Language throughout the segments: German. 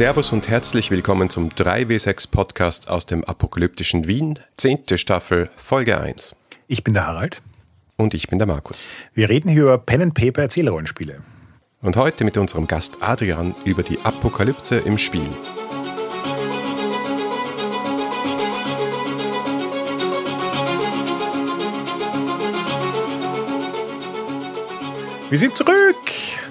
Servus und herzlich willkommen zum 3W6 Podcast aus dem apokalyptischen Wien, 10. Staffel, Folge 1. Ich bin der Harald. Und ich bin der Markus. Wir reden hier über Pen and Paper Erzählrollenspiele. Und heute mit unserem Gast Adrian über die Apokalypse im Spiel. Wir sind zurück!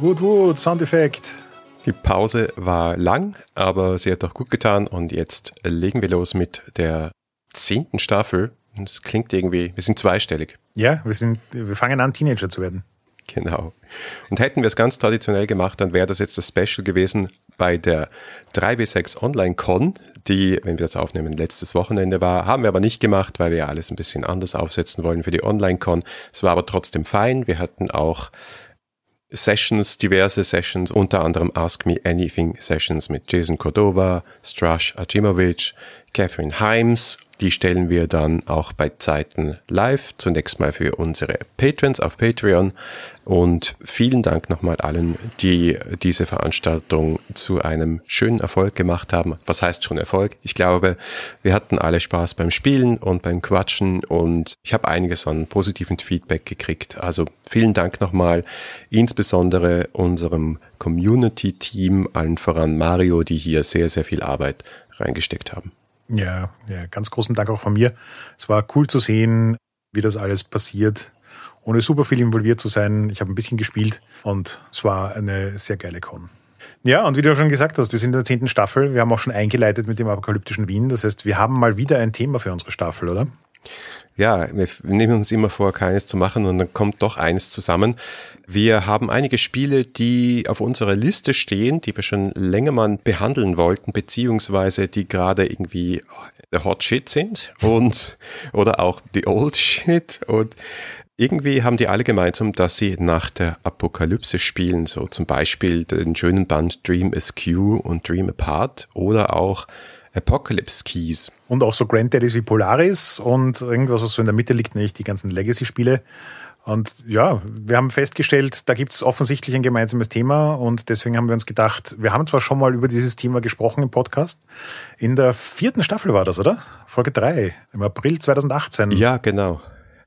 Wood Wood, Soundeffekt. Die Pause war lang, aber sie hat auch gut getan und jetzt legen wir los mit der zehnten Staffel. Es klingt irgendwie, wir sind zweistellig. Ja, wir, sind, wir fangen an, Teenager zu werden. Genau. Und hätten wir es ganz traditionell gemacht, dann wäre das jetzt das Special gewesen bei der 3W6 Online Con, die, wenn wir das aufnehmen, letztes Wochenende war. Haben wir aber nicht gemacht, weil wir alles ein bisschen anders aufsetzen wollen für die Online Con. Es war aber trotzdem fein. Wir hatten auch Sessions, diverse Sessions, unter anderem Ask Me Anything Sessions mit Jason Cordova, Strash Ajimovic, Catherine Himes. Die stellen wir dann auch bei Zeiten live, zunächst mal für unsere Patrons auf Patreon. Und vielen Dank nochmal allen, die diese Veranstaltung zu einem schönen Erfolg gemacht haben. Was heißt schon Erfolg? Ich glaube, wir hatten alle Spaß beim Spielen und beim Quatschen und ich habe einiges an positiven Feedback gekriegt. Also vielen Dank nochmal, insbesondere unserem Community-Team, allen voran Mario, die hier sehr, sehr viel Arbeit reingesteckt haben. Ja, ja, ganz großen Dank auch von mir. Es war cool zu sehen, wie das alles passiert, ohne super viel involviert zu sein. Ich habe ein bisschen gespielt und es war eine sehr geile Con. Ja, und wie du schon gesagt hast, wir sind in der zehnten Staffel. Wir haben auch schon eingeleitet mit dem apokalyptischen Wien. Das heißt, wir haben mal wieder ein Thema für unsere Staffel, oder? Ja, wir nehmen uns immer vor, keines zu machen und dann kommt doch eines zusammen. Wir haben einige Spiele, die auf unserer Liste stehen, die wir schon länger mal behandeln wollten, beziehungsweise die gerade irgendwie der Hot Shit sind und oder auch die Old Shit und irgendwie haben die alle gemeinsam, dass sie nach der Apokalypse spielen, so zum Beispiel den schönen Band Dream Askew und Dream Apart oder auch Apocalypse Keys. Und auch so Granddaddies wie Polaris und irgendwas, was so in der Mitte liegt, nämlich die ganzen Legacy-Spiele. Und ja, wir haben festgestellt, da gibt es offensichtlich ein gemeinsames Thema und deswegen haben wir uns gedacht, wir haben zwar schon mal über dieses Thema gesprochen im Podcast. In der vierten Staffel war das, oder? Folge drei im April 2018. Ja, genau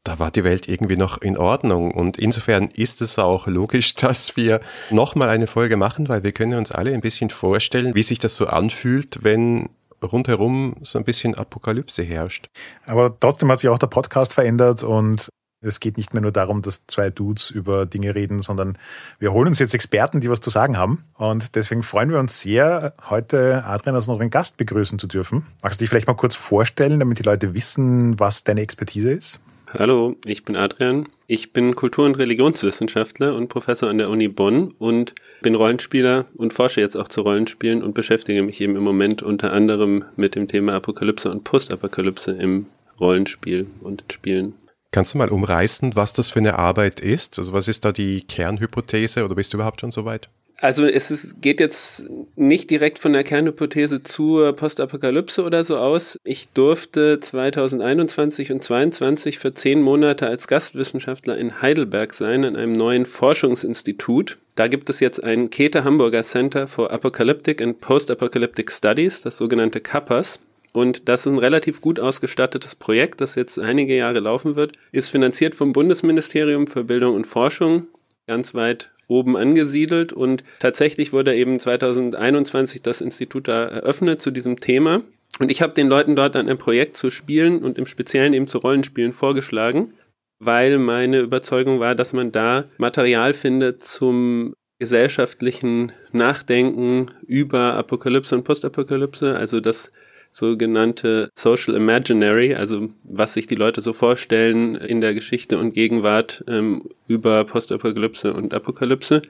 da war die Welt irgendwie noch in Ordnung. Und insofern ist es auch logisch, dass wir nochmal eine Folge machen, weil wir können uns alle ein bisschen vorstellen, wie sich das so anfühlt, wenn rundherum so ein bisschen Apokalypse herrscht. Aber trotzdem hat sich auch der Podcast verändert und es geht nicht mehr nur darum, dass zwei Dudes über Dinge reden, sondern wir holen uns jetzt Experten, die was zu sagen haben. Und deswegen freuen wir uns sehr, heute Adrian als unseren Gast begrüßen zu dürfen. Magst du dich vielleicht mal kurz vorstellen, damit die Leute wissen, was deine Expertise ist? Hallo, ich bin Adrian. Ich bin Kultur- und Religionswissenschaftler und Professor an der Uni Bonn und bin Rollenspieler und forsche jetzt auch zu Rollenspielen und beschäftige mich eben im Moment unter anderem mit dem Thema Apokalypse und Postapokalypse im Rollenspiel und in Spielen. Kannst du mal umreißen, was das für eine Arbeit ist? Also was ist da die Kernhypothese oder bist du überhaupt schon so weit? Also es ist, geht jetzt nicht direkt von der Kernhypothese zur Postapokalypse oder so aus. Ich durfte 2021 und 2022 für zehn Monate als Gastwissenschaftler in Heidelberg sein, in einem neuen Forschungsinstitut. Da gibt es jetzt ein Käthe Hamburger Center for Apocalyptic and Post-Apocalyptic Studies, das sogenannte CAPAS. Und das ist ein relativ gut ausgestattetes Projekt, das jetzt einige Jahre laufen wird, ist finanziert vom Bundesministerium für Bildung und Forschung, ganz weit oben angesiedelt und tatsächlich wurde eben 2021 das Institut da eröffnet zu diesem Thema. Und ich habe den Leuten dort an einem Projekt zu spielen und im Speziellen eben zu Rollenspielen vorgeschlagen, weil meine Überzeugung war, dass man da Material findet zum gesellschaftlichen Nachdenken über Apokalypse und Postapokalypse, also das sogenannte Social Imaginary, also was sich die Leute so vorstellen in der Geschichte und Gegenwart ähm, über Postapokalypse und Apokalypse.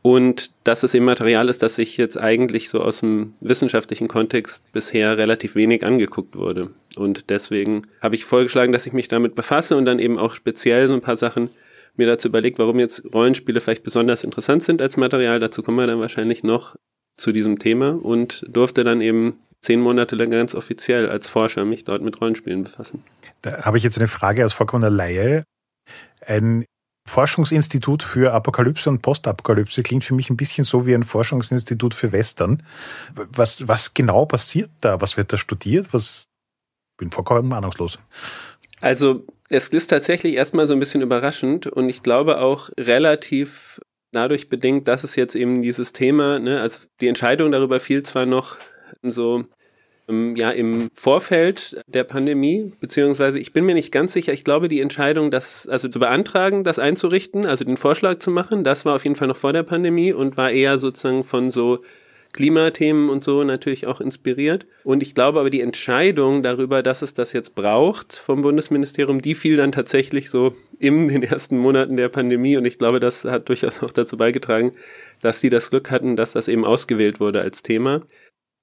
Und dass es eben Material ist, das sich jetzt eigentlich so aus dem wissenschaftlichen Kontext bisher relativ wenig angeguckt wurde. Und deswegen habe ich vorgeschlagen, dass ich mich damit befasse und dann eben auch speziell so ein paar Sachen mir dazu überlegt, warum jetzt Rollenspiele vielleicht besonders interessant sind als Material. Dazu kommen wir dann wahrscheinlich noch zu diesem Thema und durfte dann eben zehn Monate lang ganz offiziell als Forscher mich dort mit Rollenspielen befassen. Da habe ich jetzt eine Frage aus vollkommener Laie. Ein Forschungsinstitut für Apokalypse und Postapokalypse klingt für mich ein bisschen so wie ein Forschungsinstitut für Western. Was, was genau passiert da? Was wird da studiert? Was bin vollkommen ahnungslos. Also es ist tatsächlich erstmal so ein bisschen überraschend und ich glaube auch relativ dadurch bedingt, dass es jetzt eben dieses Thema, ne, also die Entscheidung darüber fiel zwar noch so ähm, ja im Vorfeld der Pandemie, beziehungsweise ich bin mir nicht ganz sicher, ich glaube die Entscheidung, das also zu beantragen, das einzurichten, also den Vorschlag zu machen, das war auf jeden Fall noch vor der Pandemie und war eher sozusagen von so Klimathemen und so natürlich auch inspiriert. Und ich glaube aber, die Entscheidung darüber, dass es das jetzt braucht vom Bundesministerium, die fiel dann tatsächlich so in den ersten Monaten der Pandemie. Und ich glaube, das hat durchaus auch dazu beigetragen, dass sie das Glück hatten, dass das eben ausgewählt wurde als Thema.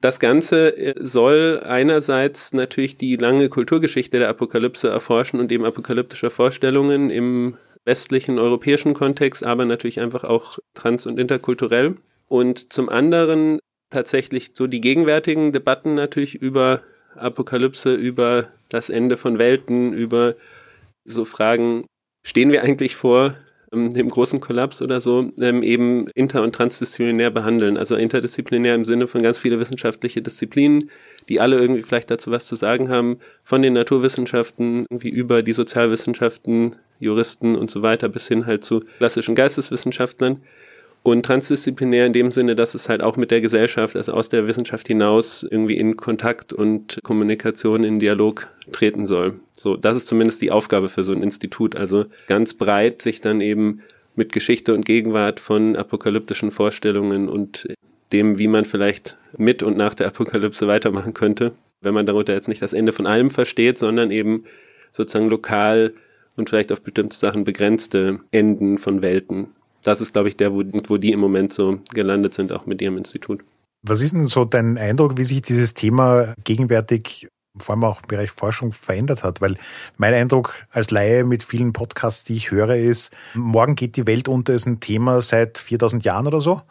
Das Ganze äh, soll einerseits natürlich die lange Kulturgeschichte der Apokalypse erforschen und eben apokalyptischer Vorstellungen im westlichen europäischen Kontext, aber natürlich einfach auch trans- und interkulturell. Und zum anderen tatsächlich so die gegenwärtigen Debatten natürlich über Apokalypse, über das Ende von Welten, über so Fragen, stehen wir eigentlich vor dem großen Kollaps oder so, ähm, eben inter- und transdisziplinär behandeln. Also interdisziplinär im Sinne von ganz viele wissenschaftliche Disziplinen, die alle irgendwie vielleicht dazu was zu sagen haben, von den Naturwissenschaften irgendwie über die Sozialwissenschaften, Juristen und so weiter bis hin halt zu klassischen Geisteswissenschaftlern. Und transdisziplinär in dem Sinne, dass es halt auch mit der Gesellschaft, also aus der Wissenschaft hinaus, irgendwie in Kontakt und Kommunikation, in Dialog treten soll. So, das ist zumindest die Aufgabe für so ein Institut. Also ganz breit sich dann eben mit Geschichte und Gegenwart von apokalyptischen Vorstellungen und dem, wie man vielleicht mit und nach der Apokalypse weitermachen könnte, wenn man darunter jetzt nicht das Ende von allem versteht, sondern eben sozusagen lokal und vielleicht auf bestimmte Sachen begrenzte Enden von Welten das ist, glaube ich, der, wo, wo die im Moment so gelandet sind, auch mit ihrem Institut. Was ist denn so dein Eindruck, wie sich dieses Thema gegenwärtig vor allem auch im Bereich Forschung verändert hat. Weil mein Eindruck als Laie mit vielen Podcasts, die ich höre, ist, morgen geht die Welt unter, ist ein Thema seit 4000 Jahren oder so.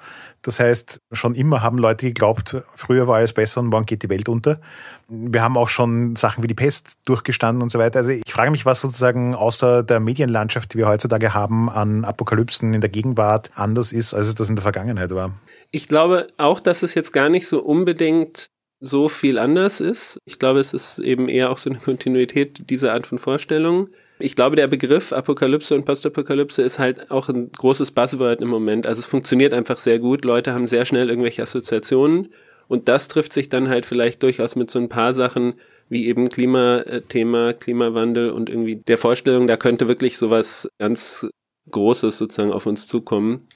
Das heißt, schon immer haben Leute geglaubt, früher war alles besser und morgen geht die Welt unter. Wir haben auch schon Sachen wie die Pest durchgestanden und so weiter. Also ich frage mich, was sozusagen außer der Medienlandschaft, die wir heutzutage haben, an Apokalypsen in der Gegenwart anders ist, als es das in der Vergangenheit war. Ich glaube auch, dass es jetzt gar nicht so unbedingt so viel anders ist. Ich glaube, es ist eben eher auch so eine Kontinuität dieser Art von Vorstellungen. Ich glaube, der Begriff Apokalypse und Postapokalypse ist halt auch ein großes Buzzword im Moment. Also es funktioniert einfach sehr gut. Leute haben sehr schnell irgendwelche Assoziationen. Und das trifft sich dann halt vielleicht durchaus mit so ein paar Sachen wie eben Klimathema, Klimawandel und irgendwie der Vorstellung, da könnte wirklich sowas ganz Großes sozusagen auf uns zukommen,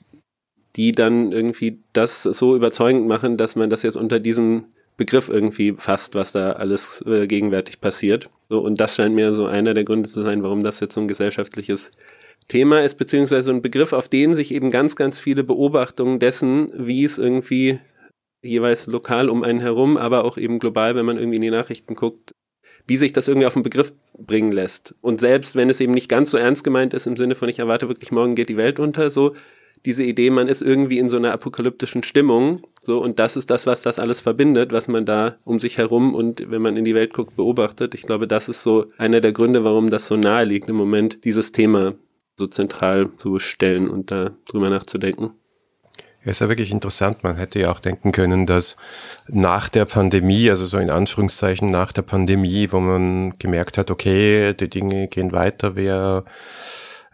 die dann irgendwie das so überzeugend machen, dass man das jetzt unter diesem Begriff irgendwie fasst, was da alles äh, gegenwärtig passiert. So, und das scheint mir so einer der Gründe zu sein, warum das jetzt so ein gesellschaftliches Thema ist, beziehungsweise ein Begriff, auf den sich eben ganz, ganz viele Beobachtungen dessen, wie es irgendwie jeweils lokal um einen herum, aber auch eben global, wenn man irgendwie in die Nachrichten guckt, wie sich das irgendwie auf den Begriff bringen lässt. Und selbst wenn es eben nicht ganz so ernst gemeint ist, im Sinne von ich erwarte wirklich, morgen geht die Welt unter, so diese Idee, man ist irgendwie in so einer apokalyptischen Stimmung, so, und das ist das, was das alles verbindet, was man da um sich herum und wenn man in die Welt guckt, beobachtet. Ich glaube, das ist so einer der Gründe, warum das so nahe liegt im Moment, dieses Thema so zentral zu stellen und da drüber nachzudenken. Ja, ist ja wirklich interessant. Man hätte ja auch denken können, dass nach der Pandemie, also so in Anführungszeichen nach der Pandemie, wo man gemerkt hat, okay, die Dinge gehen weiter, wir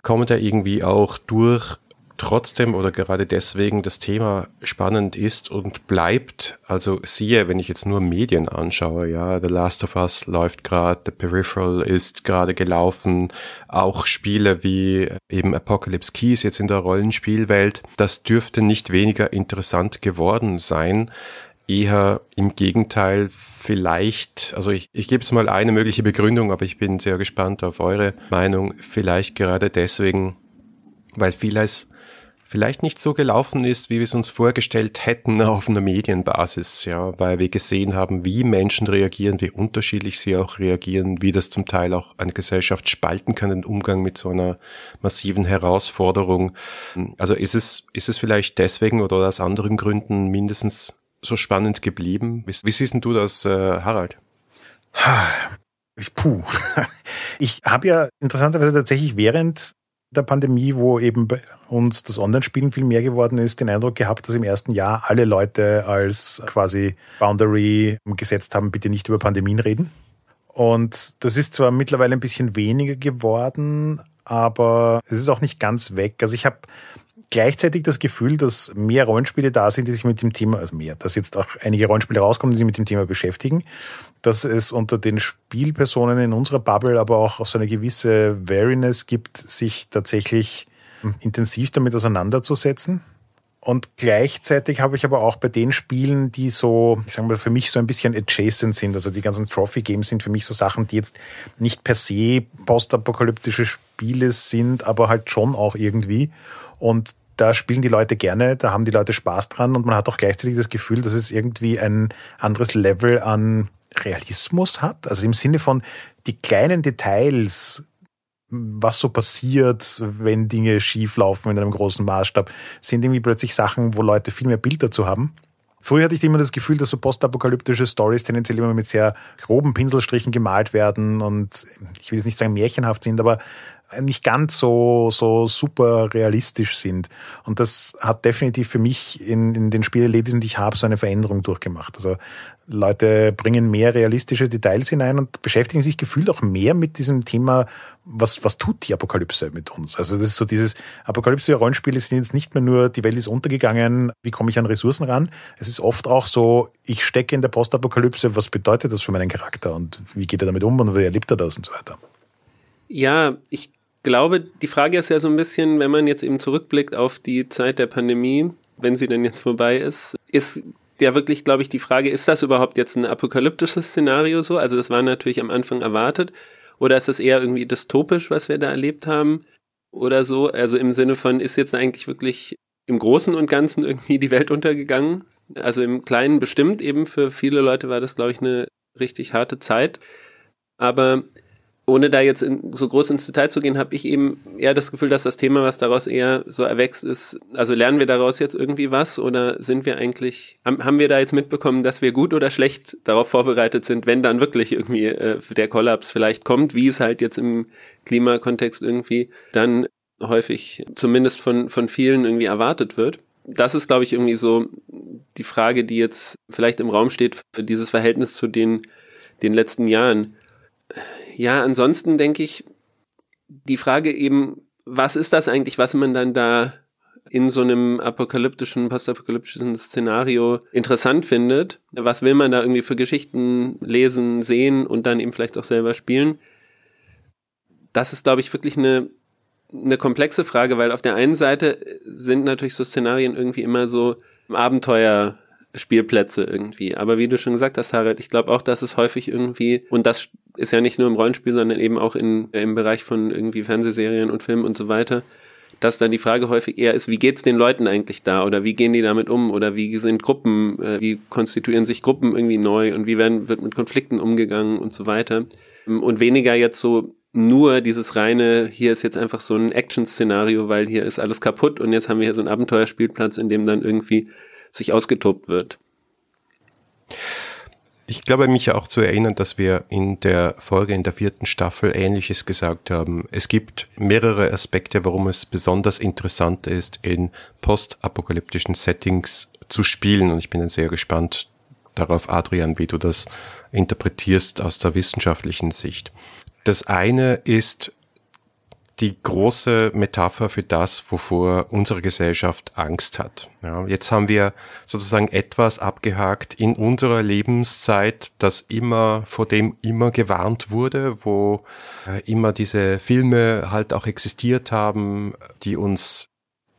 kommen da irgendwie auch durch, trotzdem oder gerade deswegen das Thema spannend ist und bleibt. Also siehe, wenn ich jetzt nur Medien anschaue, ja, The Last of Us läuft gerade, The Peripheral ist gerade gelaufen, auch Spiele wie eben Apocalypse Keys jetzt in der Rollenspielwelt, das dürfte nicht weniger interessant geworden sein. Eher im Gegenteil, vielleicht, also ich, ich gebe es mal eine mögliche Begründung, aber ich bin sehr gespannt auf eure Meinung. Vielleicht gerade deswegen, weil vieles vielleicht nicht so gelaufen ist, wie wir es uns vorgestellt hätten auf einer Medienbasis, ja, weil wir gesehen haben, wie Menschen reagieren, wie unterschiedlich sie auch reagieren, wie das zum Teil auch eine Gesellschaft spalten kann, den Umgang mit so einer massiven Herausforderung. Also ist es, ist es vielleicht deswegen oder aus anderen Gründen mindestens so spannend geblieben? Wie, wie siehst du das, äh, Harald? Puh. Ich habe ja interessanterweise tatsächlich während der Pandemie, wo eben bei uns das Online-Spielen viel mehr geworden ist, den Eindruck gehabt, dass im ersten Jahr alle Leute als quasi Boundary gesetzt haben, bitte nicht über Pandemien reden. Und das ist zwar mittlerweile ein bisschen weniger geworden, aber es ist auch nicht ganz weg. Also ich habe gleichzeitig das Gefühl, dass mehr Rollenspiele da sind, die sich mit dem Thema, also mehr, dass jetzt auch einige Rollenspiele rauskommen, die sich mit dem Thema beschäftigen, dass es unter den Spielpersonen in unserer Bubble aber auch so eine gewisse Wariness gibt, sich tatsächlich intensiv damit auseinanderzusetzen. Und gleichzeitig habe ich aber auch bei den Spielen, die so, ich sage mal, für mich so ein bisschen adjacent sind, also die ganzen Trophy-Games sind für mich so Sachen, die jetzt nicht per se postapokalyptische Spiele sind, aber halt schon auch irgendwie. Und da spielen die Leute gerne, da haben die Leute Spaß dran und man hat auch gleichzeitig das Gefühl, dass es irgendwie ein anderes Level an Realismus hat. Also im Sinne von die kleinen Details, was so passiert, wenn Dinge schief laufen in einem großen Maßstab, sind irgendwie plötzlich Sachen, wo Leute viel mehr Bild dazu haben. Früher hatte ich immer das Gefühl, dass so postapokalyptische Stories tendenziell immer mit sehr groben Pinselstrichen gemalt werden und ich will jetzt nicht sagen märchenhaft sind, aber nicht ganz so, so super realistisch sind. Und das hat definitiv für mich in, in den Spielerlebnissen, die ich habe, so eine Veränderung durchgemacht. Also Leute bringen mehr realistische Details hinein und beschäftigen sich gefühlt auch mehr mit diesem Thema, was, was tut die Apokalypse mit uns? Also das ist so dieses Apokalypse-Rollenspiele sind jetzt nicht mehr nur, die Welt ist untergegangen, wie komme ich an Ressourcen ran? Es ist oft auch so, ich stecke in der Postapokalypse, was bedeutet das für meinen Charakter und wie geht er damit um und wie erlebt er das und so weiter? Ja, ich glaube, die Frage ist ja so ein bisschen, wenn man jetzt eben zurückblickt auf die Zeit der Pandemie, wenn sie denn jetzt vorbei ist, ist ja wirklich, glaube ich, die Frage, ist das überhaupt jetzt ein apokalyptisches Szenario so? Also das war natürlich am Anfang erwartet. Oder ist das eher irgendwie dystopisch, was wir da erlebt haben? Oder so? Also im Sinne von, ist jetzt eigentlich wirklich im Großen und Ganzen irgendwie die Welt untergegangen? Also im Kleinen bestimmt eben für viele Leute war das, glaube ich, eine richtig harte Zeit. Aber ohne da jetzt in, so groß ins Detail zu gehen, habe ich eben eher das Gefühl, dass das Thema, was daraus eher so erwächst, ist, also lernen wir daraus jetzt irgendwie was oder sind wir eigentlich, haben, wir da jetzt mitbekommen, dass wir gut oder schlecht darauf vorbereitet sind, wenn dann wirklich irgendwie äh, der Kollaps vielleicht kommt, wie es halt jetzt im Klimakontext irgendwie dann häufig zumindest von, von vielen irgendwie erwartet wird. Das ist, glaube ich, irgendwie so die Frage, die jetzt vielleicht im Raum steht für dieses Verhältnis zu den, den letzten Jahren ja, ansonsten denke ich, die Frage eben, was ist das eigentlich, was man dann da in so einem apokalyptischen, postapokalyptischen Szenario interessant findet. Was will man da irgendwie für Geschichten lesen, sehen und dann eben vielleicht auch selber spielen? Das ist, glaube ich, wirklich eine, eine komplexe Frage, weil auf der einen Seite sind natürlich so Szenarien irgendwie immer so Abenteuerspielplätze irgendwie. Aber wie du schon gesagt hast, Harald, ich glaube auch, dass es häufig irgendwie, und das ist ja nicht nur im Rollenspiel, sondern eben auch in, im Bereich von irgendwie Fernsehserien und Filmen und so weiter, dass dann die Frage häufig eher ist, wie geht's den Leuten eigentlich da oder wie gehen die damit um oder wie sind Gruppen, äh, wie konstituieren sich Gruppen irgendwie neu und wie werden, wird mit Konflikten umgegangen und so weiter. Und weniger jetzt so nur dieses reine, hier ist jetzt einfach so ein Action-Szenario, weil hier ist alles kaputt und jetzt haben wir hier so einen Abenteuerspielplatz, in dem dann irgendwie sich ausgetobt wird. Ich glaube, mich auch zu erinnern, dass wir in der Folge in der vierten Staffel Ähnliches gesagt haben. Es gibt mehrere Aspekte, warum es besonders interessant ist, in postapokalyptischen Settings zu spielen. Und ich bin sehr gespannt darauf, Adrian, wie du das interpretierst aus der wissenschaftlichen Sicht. Das eine ist die große Metapher für das, wovor unsere Gesellschaft Angst hat. Ja, jetzt haben wir sozusagen etwas abgehakt in unserer Lebenszeit, das immer, vor dem immer gewarnt wurde, wo äh, immer diese Filme halt auch existiert haben, die uns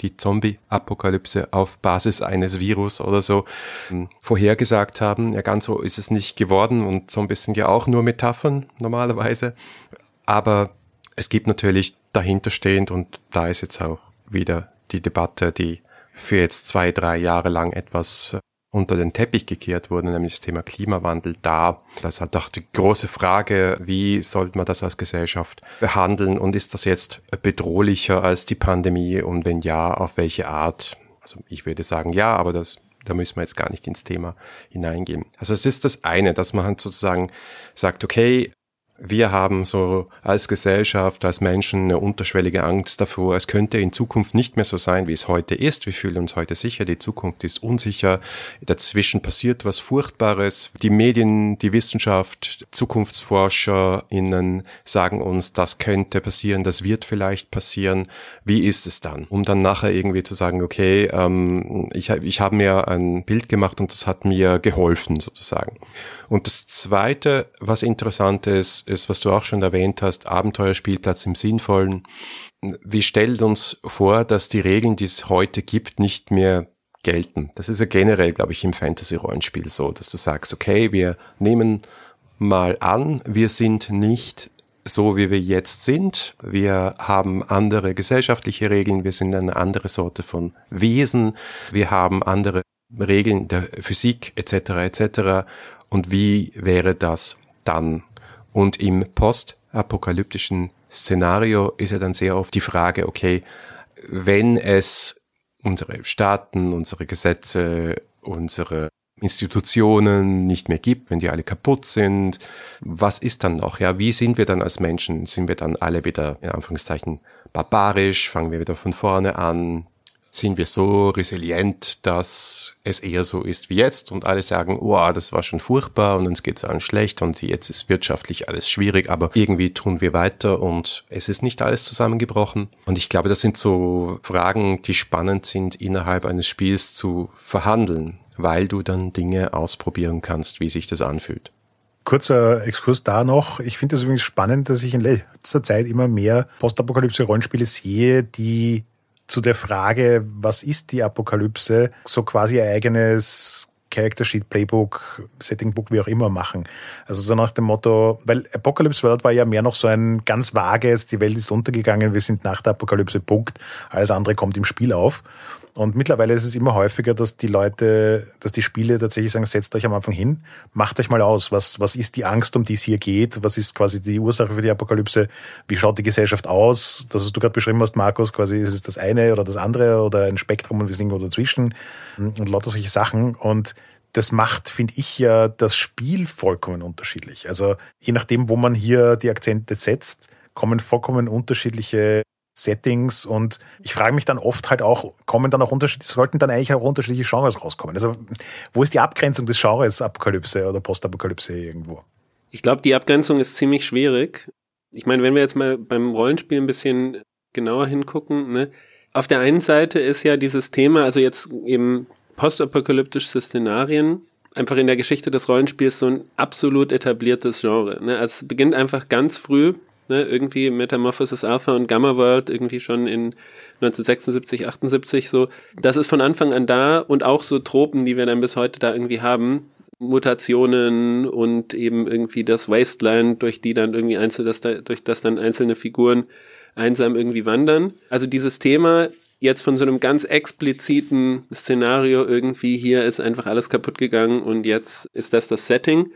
die Zombie-Apokalypse auf Basis eines Virus oder so ähm, vorhergesagt haben. Ja, ganz so ist es nicht geworden und Zombies sind ja auch nur Metaphern normalerweise. Aber es gibt natürlich dahinterstehend und da ist jetzt auch wieder die Debatte, die für jetzt zwei, drei Jahre lang etwas äh, unter den Teppich gekehrt wurde, nämlich das Thema Klimawandel da. Das hat auch die große Frage, wie sollte man das als Gesellschaft behandeln und ist das jetzt bedrohlicher als die Pandemie und wenn ja, auf welche Art? Also ich würde sagen ja, aber das da müssen wir jetzt gar nicht ins Thema hineingehen. Also es ist das eine, dass man halt sozusagen sagt, okay, wir haben so als Gesellschaft, als Menschen eine unterschwellige Angst davor, es könnte in Zukunft nicht mehr so sein, wie es heute ist. Wir fühlen uns heute sicher, die Zukunft ist unsicher. Dazwischen passiert was Furchtbares. Die Medien, die Wissenschaft, ZukunftsforscherInnen sagen uns, das könnte passieren, das wird vielleicht passieren. Wie ist es dann? Um dann nachher irgendwie zu sagen, okay, ähm, ich, ich habe mir ein Bild gemacht und das hat mir geholfen sozusagen. Und das Zweite, was interessant ist, ist, was du auch schon erwähnt hast, Abenteuerspielplatz im Sinnvollen. Wir stellen uns vor, dass die Regeln, die es heute gibt, nicht mehr gelten. Das ist ja generell, glaube ich, im Fantasy-Rollenspiel so, dass du sagst, okay, wir nehmen mal an, wir sind nicht so, wie wir jetzt sind. Wir haben andere gesellschaftliche Regeln, wir sind eine andere Sorte von Wesen, wir haben andere Regeln der Physik etc. etc und wie wäre das dann? Und im postapokalyptischen Szenario ist ja dann sehr oft die Frage, okay, wenn es unsere Staaten, unsere Gesetze, unsere Institutionen nicht mehr gibt, wenn die alle kaputt sind, was ist dann noch? Ja, wie sind wir dann als Menschen? Sind wir dann alle wieder, in Anführungszeichen, barbarisch? Fangen wir wieder von vorne an? Sind wir so resilient, dass es eher so ist wie jetzt und alle sagen, oh, das war schon furchtbar und uns geht's allen schlecht und jetzt ist wirtschaftlich alles schwierig, aber irgendwie tun wir weiter und es ist nicht alles zusammengebrochen. Und ich glaube, das sind so Fragen, die spannend sind, innerhalb eines Spiels zu verhandeln, weil du dann Dinge ausprobieren kannst, wie sich das anfühlt. Kurzer Exkurs da noch. Ich finde es übrigens spannend, dass ich in letzter Zeit immer mehr Postapokalypse-Rollenspiele sehe, die zu der Frage, was ist die Apokalypse, so quasi ein eigenes Character Sheet, Playbook, Setting Book, wie auch immer machen. Also so nach dem Motto, weil Apocalypse World war ja mehr noch so ein ganz vages, die Welt ist untergegangen, wir sind nach der Apokalypse, Punkt. Alles andere kommt im Spiel auf. Und mittlerweile ist es immer häufiger, dass die Leute, dass die Spiele tatsächlich sagen, setzt euch am Anfang hin, macht euch mal aus, was, was ist die Angst, um die es hier geht, was ist quasi die Ursache für die Apokalypse, wie schaut die Gesellschaft aus, das, was du gerade beschrieben hast, Markus, quasi ist es das eine oder das andere oder ein Spektrum und wir sind irgendwo dazwischen und lauter solche Sachen. Und das macht, finde ich ja, das Spiel vollkommen unterschiedlich. Also je nachdem, wo man hier die Akzente setzt, kommen vollkommen unterschiedliche Settings und ich frage mich dann oft halt auch, kommen dann auch unterschiedliche, sollten dann eigentlich auch unterschiedliche Genres rauskommen? Also wo ist die Abgrenzung des Genres Apokalypse oder Postapokalypse irgendwo? Ich glaube, die Abgrenzung ist ziemlich schwierig. Ich meine, wenn wir jetzt mal beim Rollenspiel ein bisschen genauer hingucken, ne? auf der einen Seite ist ja dieses Thema, also jetzt eben postapokalyptische Szenarien, einfach in der Geschichte des Rollenspiels so ein absolut etabliertes Genre. Ne? Also es beginnt einfach ganz früh ne, irgendwie Metamorphosis Alpha und Gamma World irgendwie schon in 1976, 78 so. Das ist von Anfang an da und auch so Tropen, die wir dann bis heute da irgendwie haben. Mutationen und eben irgendwie das Wasteland, durch die dann irgendwie einzelne, das, durch das dann einzelne Figuren einsam irgendwie wandern. Also dieses Thema jetzt von so einem ganz expliziten Szenario irgendwie hier ist einfach alles kaputt gegangen und jetzt ist das das Setting,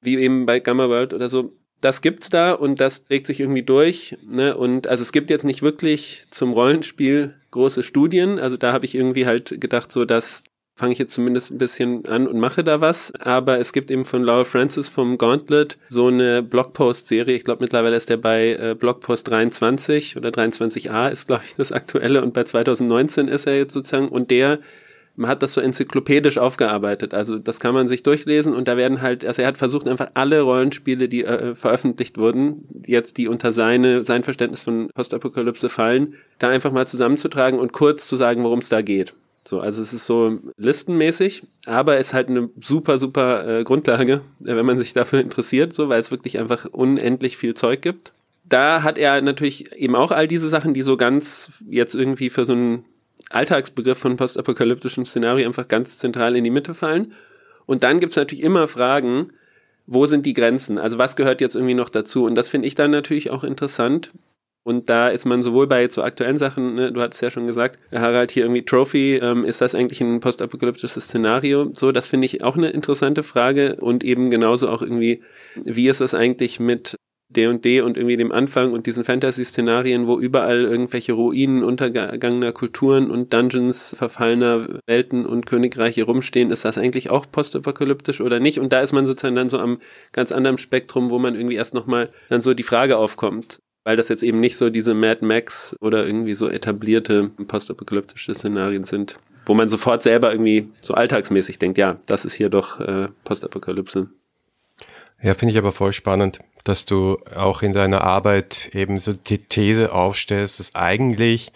wie eben bei Gamma World oder so das gibt's da und das legt sich irgendwie durch. Ne? Und also es gibt jetzt nicht wirklich zum Rollenspiel große Studien. Also da habe ich irgendwie halt gedacht, so dass fange ich jetzt zumindest ein bisschen an und mache da was. Aber es gibt eben von Laura Francis vom Gauntlet so eine Blogpost-Serie. Ich glaube, mittlerweile ist der bei äh, Blogpost 23 oder 23a ist, glaube ich, das aktuelle. Und bei 2019 ist er jetzt sozusagen. Und der man hat das so enzyklopädisch aufgearbeitet. Also das kann man sich durchlesen und da werden halt, also er hat versucht einfach alle Rollenspiele, die äh, veröffentlicht wurden, jetzt die unter seine, sein Verständnis von Postapokalypse fallen, da einfach mal zusammenzutragen und kurz zu sagen, worum es da geht. So, also es ist so listenmäßig, aber es ist halt eine super, super äh, Grundlage, äh, wenn man sich dafür interessiert, so, weil es wirklich einfach unendlich viel Zeug gibt. Da hat er natürlich eben auch all diese Sachen, die so ganz jetzt irgendwie für so ein Alltagsbegriff von postapokalyptischem Szenario einfach ganz zentral in die Mitte fallen. Und dann gibt es natürlich immer Fragen, wo sind die Grenzen? Also was gehört jetzt irgendwie noch dazu? Und das finde ich dann natürlich auch interessant. Und da ist man sowohl bei so aktuellen Sachen, ne, du hattest ja schon gesagt, Harald hier irgendwie Trophy, ähm, ist das eigentlich ein postapokalyptisches Szenario? So, das finde ich auch eine interessante Frage und eben genauso auch irgendwie, wie ist das eigentlich mit D&D und irgendwie dem Anfang und diesen Fantasy-Szenarien, wo überall irgendwelche Ruinen untergegangener Kulturen und Dungeons verfallener Welten und Königreiche rumstehen, ist das eigentlich auch postapokalyptisch oder nicht? Und da ist man sozusagen dann so am ganz anderen Spektrum, wo man irgendwie erst nochmal dann so die Frage aufkommt, weil das jetzt eben nicht so diese Mad Max oder irgendwie so etablierte postapokalyptische Szenarien sind, wo man sofort selber irgendwie so alltagsmäßig denkt, ja, das ist hier doch äh, Postapokalypse. Ja, finde ich aber voll spannend, dass du auch in deiner Arbeit eben so die These aufstellst, dass eigentlich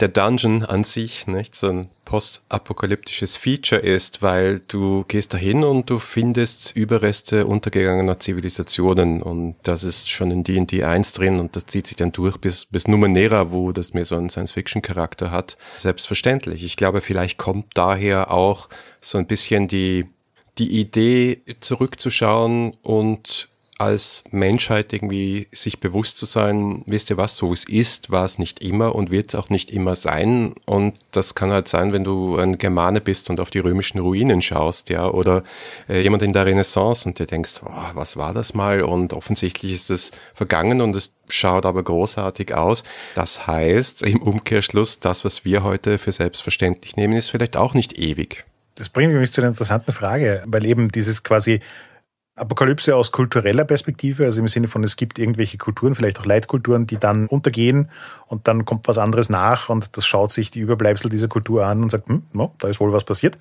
der Dungeon an sich nicht so ein postapokalyptisches Feature ist, weil du gehst dahin und du findest Überreste untergegangener Zivilisationen und das ist schon in D&D 1 drin und das zieht sich dann durch bis, bis Numenera, wo das mehr so einen Science-Fiction-Charakter hat. Selbstverständlich. Ich glaube, vielleicht kommt daher auch so ein bisschen die die Idee, zurückzuschauen und als Menschheit irgendwie sich bewusst zu sein, wisst ihr was, so es ist, war es nicht immer und wird es auch nicht immer sein. Und das kann halt sein, wenn du ein Germane bist und auf die römischen Ruinen schaust, ja, oder äh, jemand in der Renaissance und dir denkst, oh, was war das mal? Und offensichtlich ist es vergangen und es schaut aber großartig aus. Das heißt, im Umkehrschluss, das, was wir heute für selbstverständlich nehmen, ist vielleicht auch nicht ewig. Das bringt mich zu einer interessanten Frage, weil eben dieses quasi Apokalypse aus kultureller Perspektive, also im Sinne von, es gibt irgendwelche Kulturen, vielleicht auch Leitkulturen, die dann untergehen und dann kommt was anderes nach und das schaut sich die Überbleibsel dieser Kultur an und sagt, hm, no, da ist wohl was passiert.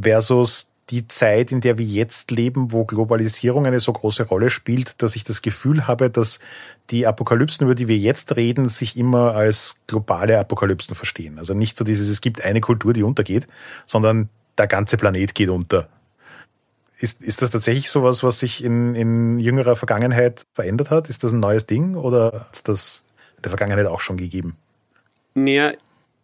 Versus die Zeit, in der wir jetzt leben, wo Globalisierung eine so große Rolle spielt, dass ich das Gefühl habe, dass die Apokalypsen, über die wir jetzt reden, sich immer als globale Apokalypsen verstehen. Also nicht so dieses, es gibt eine Kultur, die untergeht, sondern der ganze Planet geht unter. Ist, ist das tatsächlich sowas, was sich in, in jüngerer Vergangenheit verändert hat? Ist das ein neues Ding oder hat es das in der Vergangenheit auch schon gegeben? Naja,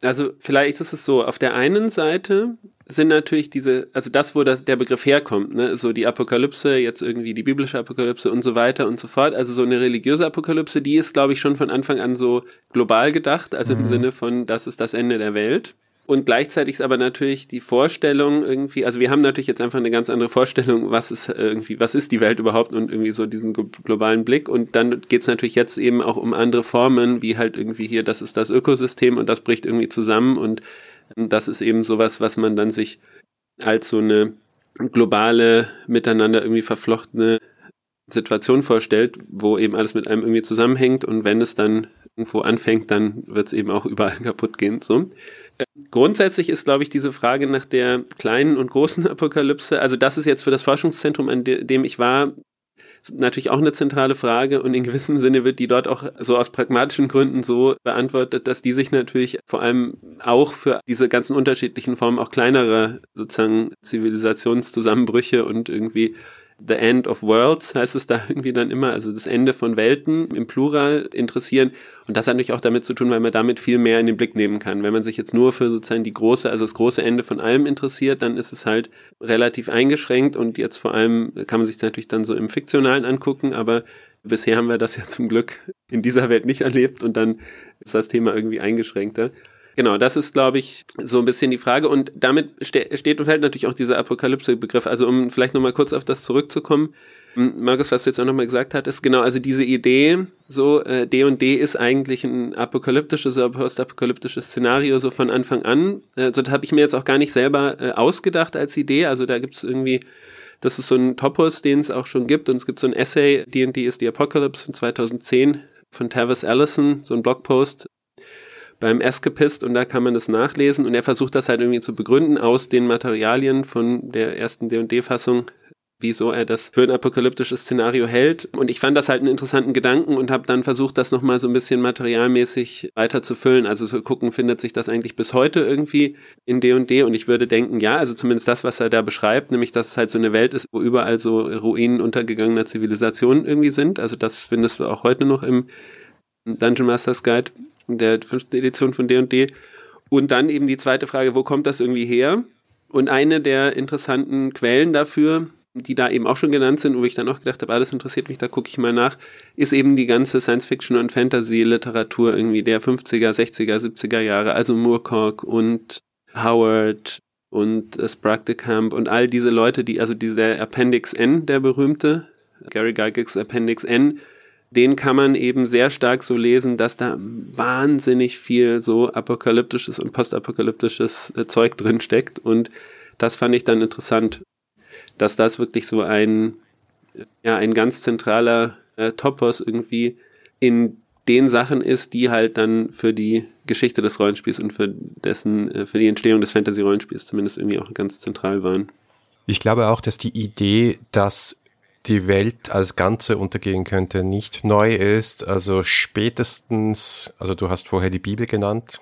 also vielleicht ist es so, auf der einen Seite sind natürlich diese, also das, wo das, der Begriff herkommt, ne, so die Apokalypse, jetzt irgendwie die biblische Apokalypse und so weiter und so fort, also so eine religiöse Apokalypse, die ist, glaube ich, schon von Anfang an so global gedacht, also mhm. im Sinne von, das ist das Ende der Welt. Und gleichzeitig ist aber natürlich die Vorstellung irgendwie, also wir haben natürlich jetzt einfach eine ganz andere Vorstellung, was ist irgendwie, was ist die Welt überhaupt und irgendwie so diesen globalen Blick. Und dann geht es natürlich jetzt eben auch um andere Formen, wie halt irgendwie hier, das ist das Ökosystem und das bricht irgendwie zusammen und das ist eben sowas, was man dann sich als so eine globale, miteinander irgendwie verflochtene Situation vorstellt, wo eben alles mit einem irgendwie zusammenhängt und wenn es dann irgendwo anfängt, dann wird es eben auch überall kaputt gehen. So. Grundsätzlich ist, glaube ich, diese Frage nach der kleinen und großen Apokalypse, also das ist jetzt für das Forschungszentrum, an dem ich war, natürlich auch eine zentrale Frage und in gewissem Sinne wird die dort auch so aus pragmatischen Gründen so beantwortet, dass die sich natürlich vor allem auch für diese ganzen unterschiedlichen Formen auch kleinere sozusagen Zivilisationszusammenbrüche und irgendwie The End of Worlds heißt es da irgendwie dann immer, also das Ende von Welten im Plural interessieren. Und das hat natürlich auch damit zu tun, weil man damit viel mehr in den Blick nehmen kann. Wenn man sich jetzt nur für sozusagen die große, also das große Ende von allem interessiert, dann ist es halt relativ eingeschränkt und jetzt vor allem kann man sich natürlich dann so im Fiktionalen angucken, aber bisher haben wir das ja zum Glück in dieser Welt nicht erlebt und dann ist das Thema irgendwie eingeschränkter. Genau, das ist, glaube ich, so ein bisschen die Frage. Und damit ste steht und fällt natürlich auch dieser Apokalypse-Begriff. Also um vielleicht nochmal kurz auf das zurückzukommen. Markus, was du jetzt auch nochmal gesagt hattest, genau, also diese Idee, so äh, D und D ist eigentlich ein apokalyptisches oder postapokalyptisches Szenario so von Anfang an. Äh, so das habe ich mir jetzt auch gar nicht selber äh, ausgedacht als Idee. Also da gibt es irgendwie, das ist so ein Topos, den es auch schon gibt und es gibt so ein Essay, D&D ist die Apocalypse von 2010 von Tavis Allison, so ein Blogpost, beim Escapist und da kann man das nachlesen und er versucht das halt irgendwie zu begründen aus den Materialien von der ersten D&D-Fassung, wieso er das für ein apokalyptisches Szenario hält. Und ich fand das halt einen interessanten Gedanken und habe dann versucht, das nochmal so ein bisschen materialmäßig weiter zu füllen. Also zu gucken, findet sich das eigentlich bis heute irgendwie in D&D? Und ich würde denken, ja, also zumindest das, was er da beschreibt, nämlich, dass es halt so eine Welt ist, wo überall so Ruinen untergegangener Zivilisationen irgendwie sind. Also das findest du auch heute noch im Dungeon Masters Guide der fünften Edition von D&D. Und dann eben die zweite Frage, wo kommt das irgendwie her? Und eine der interessanten Quellen dafür, die da eben auch schon genannt sind, wo ich dann auch gedacht habe, ah, das interessiert mich, da gucke ich mal nach, ist eben die ganze Science-Fiction- und Fantasy-Literatur irgendwie der 50er, 60er, 70er Jahre, also Moorcock und Howard und Sprague de Camp und all diese Leute, die, also dieser Appendix N, der berühmte, Gary Gygax Appendix N, den kann man eben sehr stark so lesen, dass da wahnsinnig viel so apokalyptisches und postapokalyptisches äh, Zeug drin steckt. Und das fand ich dann interessant, dass das wirklich so ein, ja, ein ganz zentraler äh, Topos irgendwie in den Sachen ist, die halt dann für die Geschichte des Rollenspiels und für dessen, äh, für die Entstehung des Fantasy-Rollenspiels zumindest irgendwie auch ganz zentral waren. Ich glaube auch, dass die Idee, dass die Welt als Ganze untergehen könnte, nicht neu ist. Also spätestens, also du hast vorher die Bibel genannt,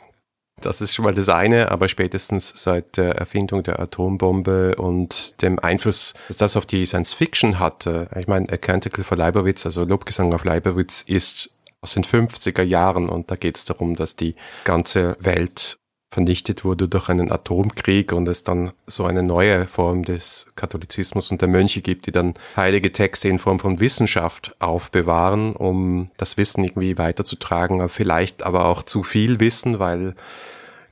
das ist schon mal das eine, aber spätestens seit der Erfindung der Atombombe und dem Einfluss, dass das auf die Science Fiction hatte. Ich meine, A Canticle for Leibowitz, also Lobgesang auf Leibowitz, ist aus den 50er Jahren und da geht es darum, dass die ganze Welt vernichtet wurde durch einen Atomkrieg und es dann so eine neue Form des Katholizismus und der Mönche gibt, die dann heilige Texte in Form von Wissenschaft aufbewahren, um das Wissen irgendwie weiterzutragen, vielleicht aber auch zu viel Wissen, weil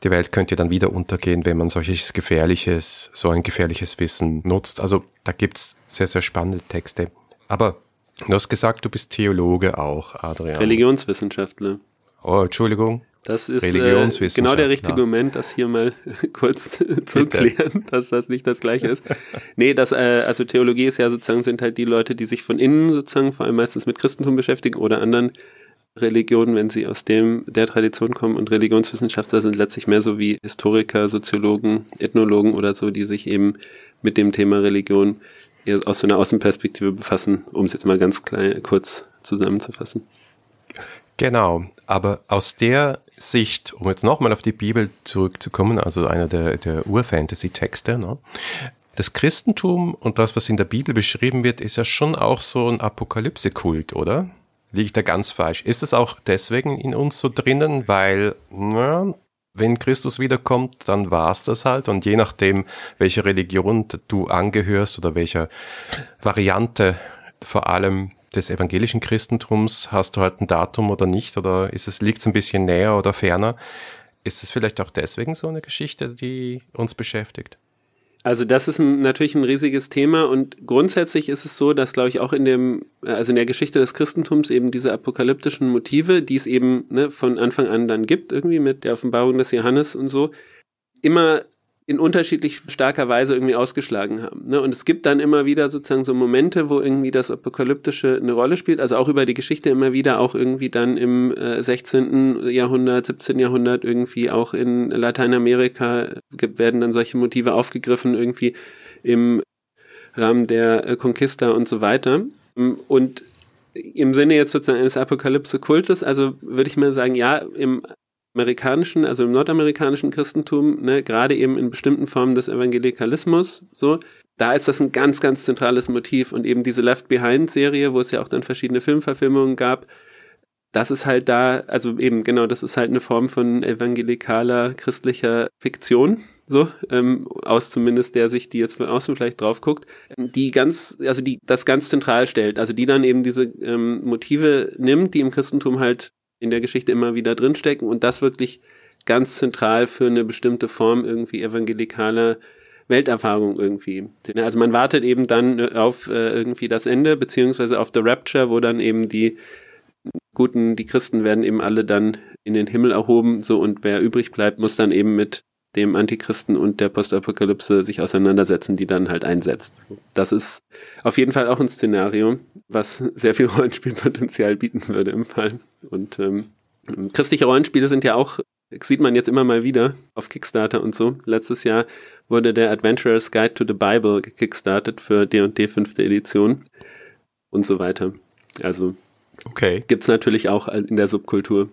die Welt könnte dann wieder untergehen, wenn man solches gefährliches, so ein gefährliches Wissen nutzt. Also da gibt's sehr, sehr spannende Texte. Aber du hast gesagt, du bist Theologe auch, Adrian. Religionswissenschaftler. Oh, Entschuldigung. Das ist äh, genau der richtige Moment, das hier mal kurz zu klären, dass das nicht das Gleiche ist. Nee, das, äh, also Theologie ist ja sozusagen, sind halt die Leute, die sich von innen sozusagen vor allem meistens mit Christentum beschäftigen oder anderen Religionen, wenn sie aus dem, der Tradition kommen. Und Religionswissenschaftler sind letztlich mehr so wie Historiker, Soziologen, Ethnologen oder so, die sich eben mit dem Thema Religion aus so einer Außenperspektive befassen, um es jetzt mal ganz klein, kurz zusammenzufassen. Genau, aber aus der Sicht, um jetzt nochmal auf die Bibel zurückzukommen, also einer der, der Ur-Fantasy-Texte, ne? das Christentum und das, was in der Bibel beschrieben wird, ist ja schon auch so ein Apokalypse-Kult, oder? Liege ich da ganz falsch? Ist es auch deswegen in uns so drinnen, weil, na, wenn Christus wiederkommt, dann war's das halt. Und je nachdem, welche Religion du angehörst oder welcher Variante vor allem des evangelischen Christentums? Hast du halt ein Datum oder nicht? Oder ist es, liegt es ein bisschen näher oder ferner? Ist es vielleicht auch deswegen so eine Geschichte, die uns beschäftigt? Also das ist ein, natürlich ein riesiges Thema und grundsätzlich ist es so, dass glaube ich auch in dem, also in der Geschichte des Christentums eben diese apokalyptischen Motive, die es eben ne, von Anfang an dann gibt, irgendwie mit der Offenbarung des Johannes und so, immer in unterschiedlich starker Weise irgendwie ausgeschlagen haben. Ne? Und es gibt dann immer wieder sozusagen so Momente, wo irgendwie das Apokalyptische eine Rolle spielt, also auch über die Geschichte immer wieder, auch irgendwie dann im äh, 16. Jahrhundert, 17. Jahrhundert irgendwie auch in Lateinamerika werden dann solche Motive aufgegriffen, irgendwie im Rahmen der äh, Conquista und so weiter. Und im Sinne jetzt sozusagen eines Apokalypse-Kultes, also würde ich mal sagen, ja, im amerikanischen, also im nordamerikanischen Christentum, ne, gerade eben in bestimmten Formen des Evangelikalismus, so, da ist das ein ganz, ganz zentrales Motiv und eben diese Left Behind Serie, wo es ja auch dann verschiedene Filmverfilmungen gab, das ist halt da, also eben genau, das ist halt eine Form von evangelikaler christlicher Fiktion, so, ähm, aus zumindest der Sicht, die jetzt von außen vielleicht drauf guckt, die ganz, also die das ganz zentral stellt, also die dann eben diese ähm, Motive nimmt, die im Christentum halt in der Geschichte immer wieder drinstecken und das wirklich ganz zentral für eine bestimmte Form irgendwie evangelikaler Welterfahrung irgendwie. Also man wartet eben dann auf äh, irgendwie das Ende, beziehungsweise auf The Rapture, wo dann eben die Guten, die Christen werden eben alle dann in den Himmel erhoben, so und wer übrig bleibt, muss dann eben mit dem Antichristen und der Postapokalypse sich auseinandersetzen, die dann halt einsetzt. Das ist auf jeden Fall auch ein Szenario, was sehr viel Rollenspielpotenzial bieten würde im Fall. Und ähm, christliche Rollenspiele sind ja auch, sieht man jetzt immer mal wieder auf Kickstarter und so. Letztes Jahr wurde der Adventurer's Guide to the Bible gekickstartet für D&D 5. Edition und so weiter. Also okay. gibt es natürlich auch in der Subkultur.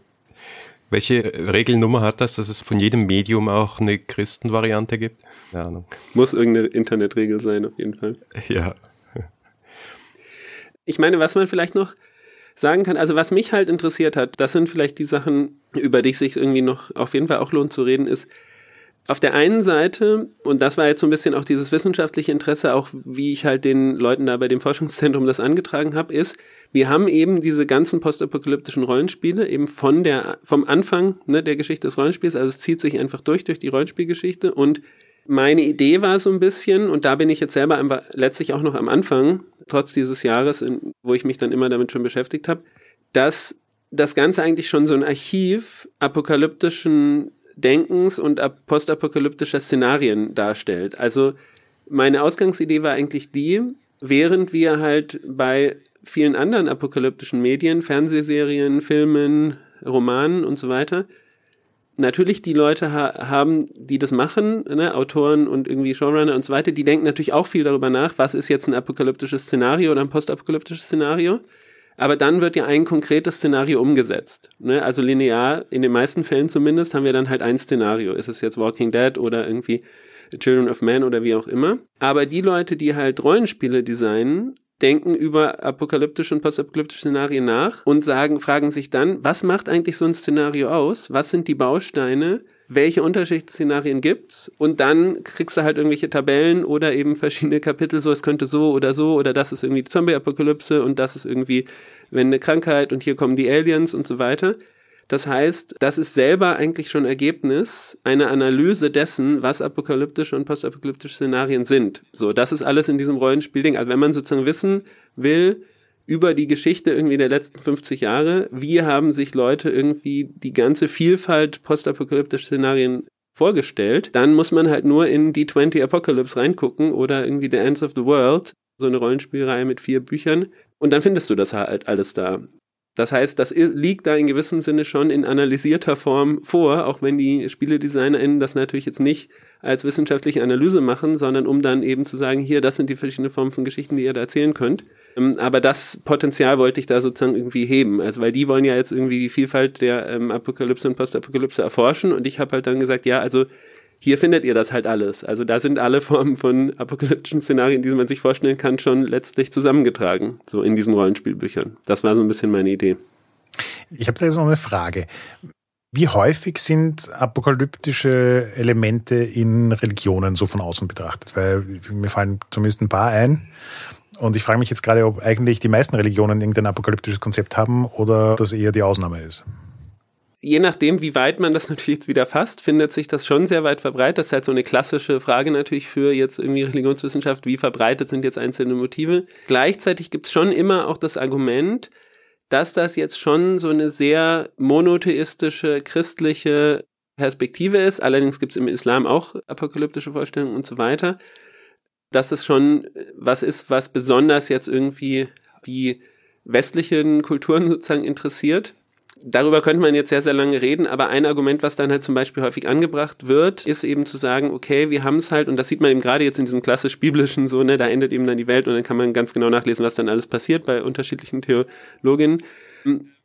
Welche Regelnummer hat das, dass es von jedem Medium auch eine Christenvariante gibt? Keine Ahnung. Muss irgendeine Internetregel sein, auf jeden Fall. Ja. Ich meine, was man vielleicht noch sagen kann, also was mich halt interessiert hat, das sind vielleicht die Sachen, über die es sich irgendwie noch auf jeden Fall auch lohnt zu reden, ist, auf der einen Seite, und das war jetzt so ein bisschen auch dieses wissenschaftliche Interesse, auch wie ich halt den Leuten da bei dem Forschungszentrum das angetragen habe, ist, wir haben eben diese ganzen postapokalyptischen Rollenspiele eben von der, vom Anfang ne, der Geschichte des Rollenspiels, also es zieht sich einfach durch, durch die Rollenspielgeschichte. Und meine Idee war so ein bisschen, und da bin ich jetzt selber einfach letztlich auch noch am Anfang, trotz dieses Jahres, in, wo ich mich dann immer damit schon beschäftigt habe, dass das Ganze eigentlich schon so ein Archiv apokalyptischen Denkens und postapokalyptischer Szenarien darstellt. Also meine Ausgangsidee war eigentlich die, während wir halt bei vielen anderen apokalyptischen Medien, Fernsehserien, Filmen, Romanen und so weiter, natürlich die Leute ha haben, die das machen, ne, Autoren und irgendwie Showrunner und so weiter, die denken natürlich auch viel darüber nach, was ist jetzt ein apokalyptisches Szenario oder ein postapokalyptisches Szenario. Aber dann wird ja ein konkretes Szenario umgesetzt. Ne? Also linear, in den meisten Fällen zumindest, haben wir dann halt ein Szenario. Ist es jetzt Walking Dead oder irgendwie Children of Man oder wie auch immer. Aber die Leute, die halt Rollenspiele designen, denken über apokalyptische und postapokalyptische Szenarien nach und sagen, fragen sich dann, was macht eigentlich so ein Szenario aus? Was sind die Bausteine? Welche Unterschichtsszenarien gibt's? Und dann kriegst du halt irgendwelche Tabellen oder eben verschiedene Kapitel, so es könnte so oder so oder das ist irgendwie die Zombie-Apokalypse und das ist irgendwie, wenn eine Krankheit und hier kommen die Aliens und so weiter. Das heißt, das ist selber eigentlich schon Ergebnis einer Analyse dessen, was apokalyptische und postapokalyptische Szenarien sind. So, das ist alles in diesem Rollenspielding. Also wenn man sozusagen wissen will, über die Geschichte irgendwie der letzten 50 Jahre, wie haben sich Leute irgendwie die ganze Vielfalt postapokalyptischer Szenarien vorgestellt, dann muss man halt nur in die 20 Apocalypse reingucken oder irgendwie The Ends of the World, so eine Rollenspielreihe mit vier Büchern. Und dann findest du das halt alles da. Das heißt, das liegt da in gewissem Sinne schon in analysierter Form vor, auch wenn die SpieledesignerInnen das natürlich jetzt nicht als wissenschaftliche Analyse machen, sondern um dann eben zu sagen, hier, das sind die verschiedenen Formen von Geschichten, die ihr da erzählen könnt. Ähm, aber das Potenzial wollte ich da sozusagen irgendwie heben. Also, weil die wollen ja jetzt irgendwie die Vielfalt der ähm, Apokalypse und Postapokalypse erforschen und ich habe halt dann gesagt, ja, also hier findet ihr das halt alles. Also da sind alle Formen von apokalyptischen Szenarien, die man sich vorstellen kann, schon letztlich zusammengetragen, so in diesen Rollenspielbüchern. Das war so ein bisschen meine Idee. Ich habe da jetzt noch eine Frage. Wie häufig sind apokalyptische Elemente in Religionen so von außen betrachtet? Weil mir fallen zumindest ein paar ein. Und ich frage mich jetzt gerade, ob eigentlich die meisten Religionen irgendein apokalyptisches Konzept haben oder das eher die Ausnahme ist je nachdem, wie weit man das natürlich jetzt wieder fasst, findet sich das schon sehr weit verbreitet. Das ist halt so eine klassische Frage natürlich für jetzt irgendwie Religionswissenschaft, wie verbreitet sind jetzt einzelne Motive. Gleichzeitig gibt es schon immer auch das Argument, dass das jetzt schon so eine sehr monotheistische, christliche Perspektive ist. Allerdings gibt es im Islam auch apokalyptische Vorstellungen und so weiter. Dass es schon was ist, was besonders jetzt irgendwie die westlichen Kulturen sozusagen interessiert darüber könnte man jetzt sehr, sehr lange reden, aber ein Argument, was dann halt zum Beispiel häufig angebracht wird, ist eben zu sagen, okay, wir haben es halt, und das sieht man eben gerade jetzt in diesem klassisch-biblischen so, ne, da endet eben dann die Welt und dann kann man ganz genau nachlesen, was dann alles passiert bei unterschiedlichen Theologinnen.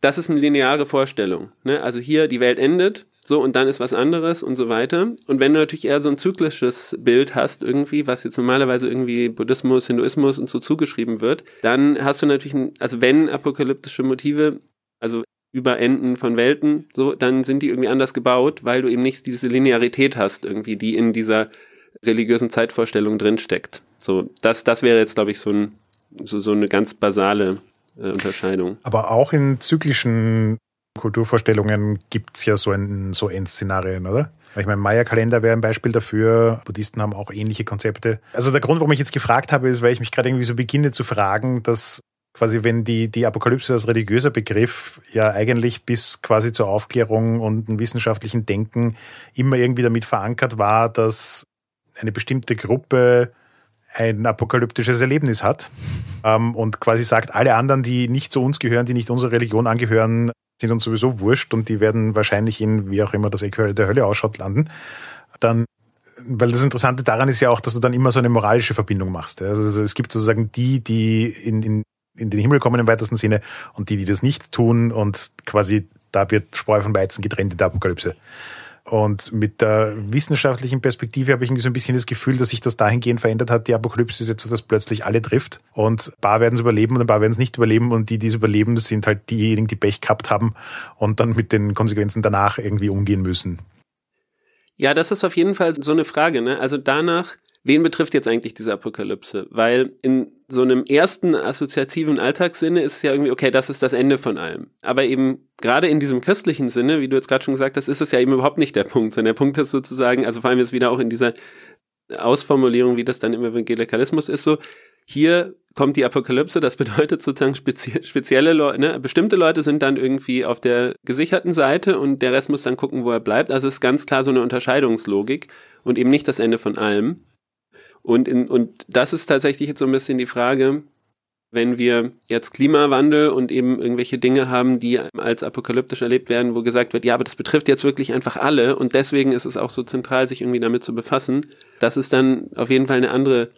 Das ist eine lineare Vorstellung. Ne? Also hier, die Welt endet, so, und dann ist was anderes und so weiter. Und wenn du natürlich eher so ein zyklisches Bild hast, irgendwie, was jetzt normalerweise irgendwie Buddhismus, Hinduismus und so zugeschrieben wird, dann hast du natürlich, ein, also wenn apokalyptische Motive, also über Enden von Welten, so, dann sind die irgendwie anders gebaut, weil du eben nicht diese Linearität hast, irgendwie, die in dieser religiösen Zeitvorstellung drinsteckt. So, das, das wäre jetzt, glaube ich, so, ein, so, so eine ganz basale äh, Unterscheidung. Aber auch in zyklischen Kulturvorstellungen gibt es ja so, ein, so Endszenarien, oder? Ich meine, Maya-Kalender wäre ein Beispiel dafür. Buddhisten haben auch ähnliche Konzepte. Also der Grund, warum ich jetzt gefragt habe, ist, weil ich mich gerade irgendwie so beginne zu fragen, dass quasi, wenn die, die Apokalypse als religiöser Begriff ja eigentlich bis quasi zur Aufklärung und einem wissenschaftlichen Denken immer irgendwie damit verankert war, dass eine bestimmte Gruppe ein apokalyptisches Erlebnis hat ähm, und quasi sagt, alle anderen, die nicht zu uns gehören, die nicht unserer Religion angehören, sind uns sowieso wurscht und die werden wahrscheinlich in, wie auch immer das Äquivalent der Hölle ausschaut, landen, dann weil das Interessante daran ist ja auch, dass du dann immer so eine moralische Verbindung machst. Also es gibt sozusagen die, die in, in in den Himmel kommen im weitesten Sinne und die, die das nicht tun und quasi da wird Spreu von Weizen getrennt in der Apokalypse. Und mit der wissenschaftlichen Perspektive habe ich so ein bisschen das Gefühl, dass sich das dahingehend verändert hat. Die Apokalypse ist etwas, das plötzlich alle trifft. Und ein paar werden es überleben und ein paar werden es nicht überleben. Und die, die es überleben, sind halt diejenigen, die Pech gehabt haben und dann mit den Konsequenzen danach irgendwie umgehen müssen. Ja, das ist auf jeden Fall so eine Frage. Ne? Also danach wen betrifft jetzt eigentlich diese Apokalypse? Weil in so einem ersten assoziativen Alltagssinne ist es ja irgendwie, okay, das ist das Ende von allem. Aber eben gerade in diesem christlichen Sinne, wie du jetzt gerade schon gesagt hast, ist es ja eben überhaupt nicht der Punkt, sondern der Punkt ist sozusagen, also vor allem jetzt wieder auch in dieser Ausformulierung, wie das dann im Evangelikalismus ist, so, hier kommt die Apokalypse, das bedeutet sozusagen spezie spezielle Leute, ne? bestimmte Leute sind dann irgendwie auf der gesicherten Seite und der Rest muss dann gucken, wo er bleibt. Also es ist ganz klar so eine Unterscheidungslogik und eben nicht das Ende von allem. Und, in, und das ist tatsächlich jetzt so ein bisschen die Frage, wenn wir jetzt Klimawandel und eben irgendwelche Dinge haben, die als apokalyptisch erlebt werden, wo gesagt wird, ja, aber das betrifft jetzt wirklich einfach alle und deswegen ist es auch so zentral, sich irgendwie damit zu befassen, das ist dann auf jeden Fall eine andere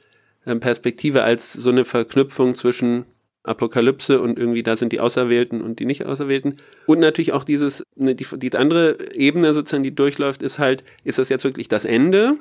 ähm, Perspektive als so eine Verknüpfung zwischen Apokalypse und irgendwie da sind die Auserwählten und die nicht Auserwählten. Und natürlich auch dieses, ne, die, die andere Ebene sozusagen, die durchläuft, ist halt, ist das jetzt wirklich das Ende?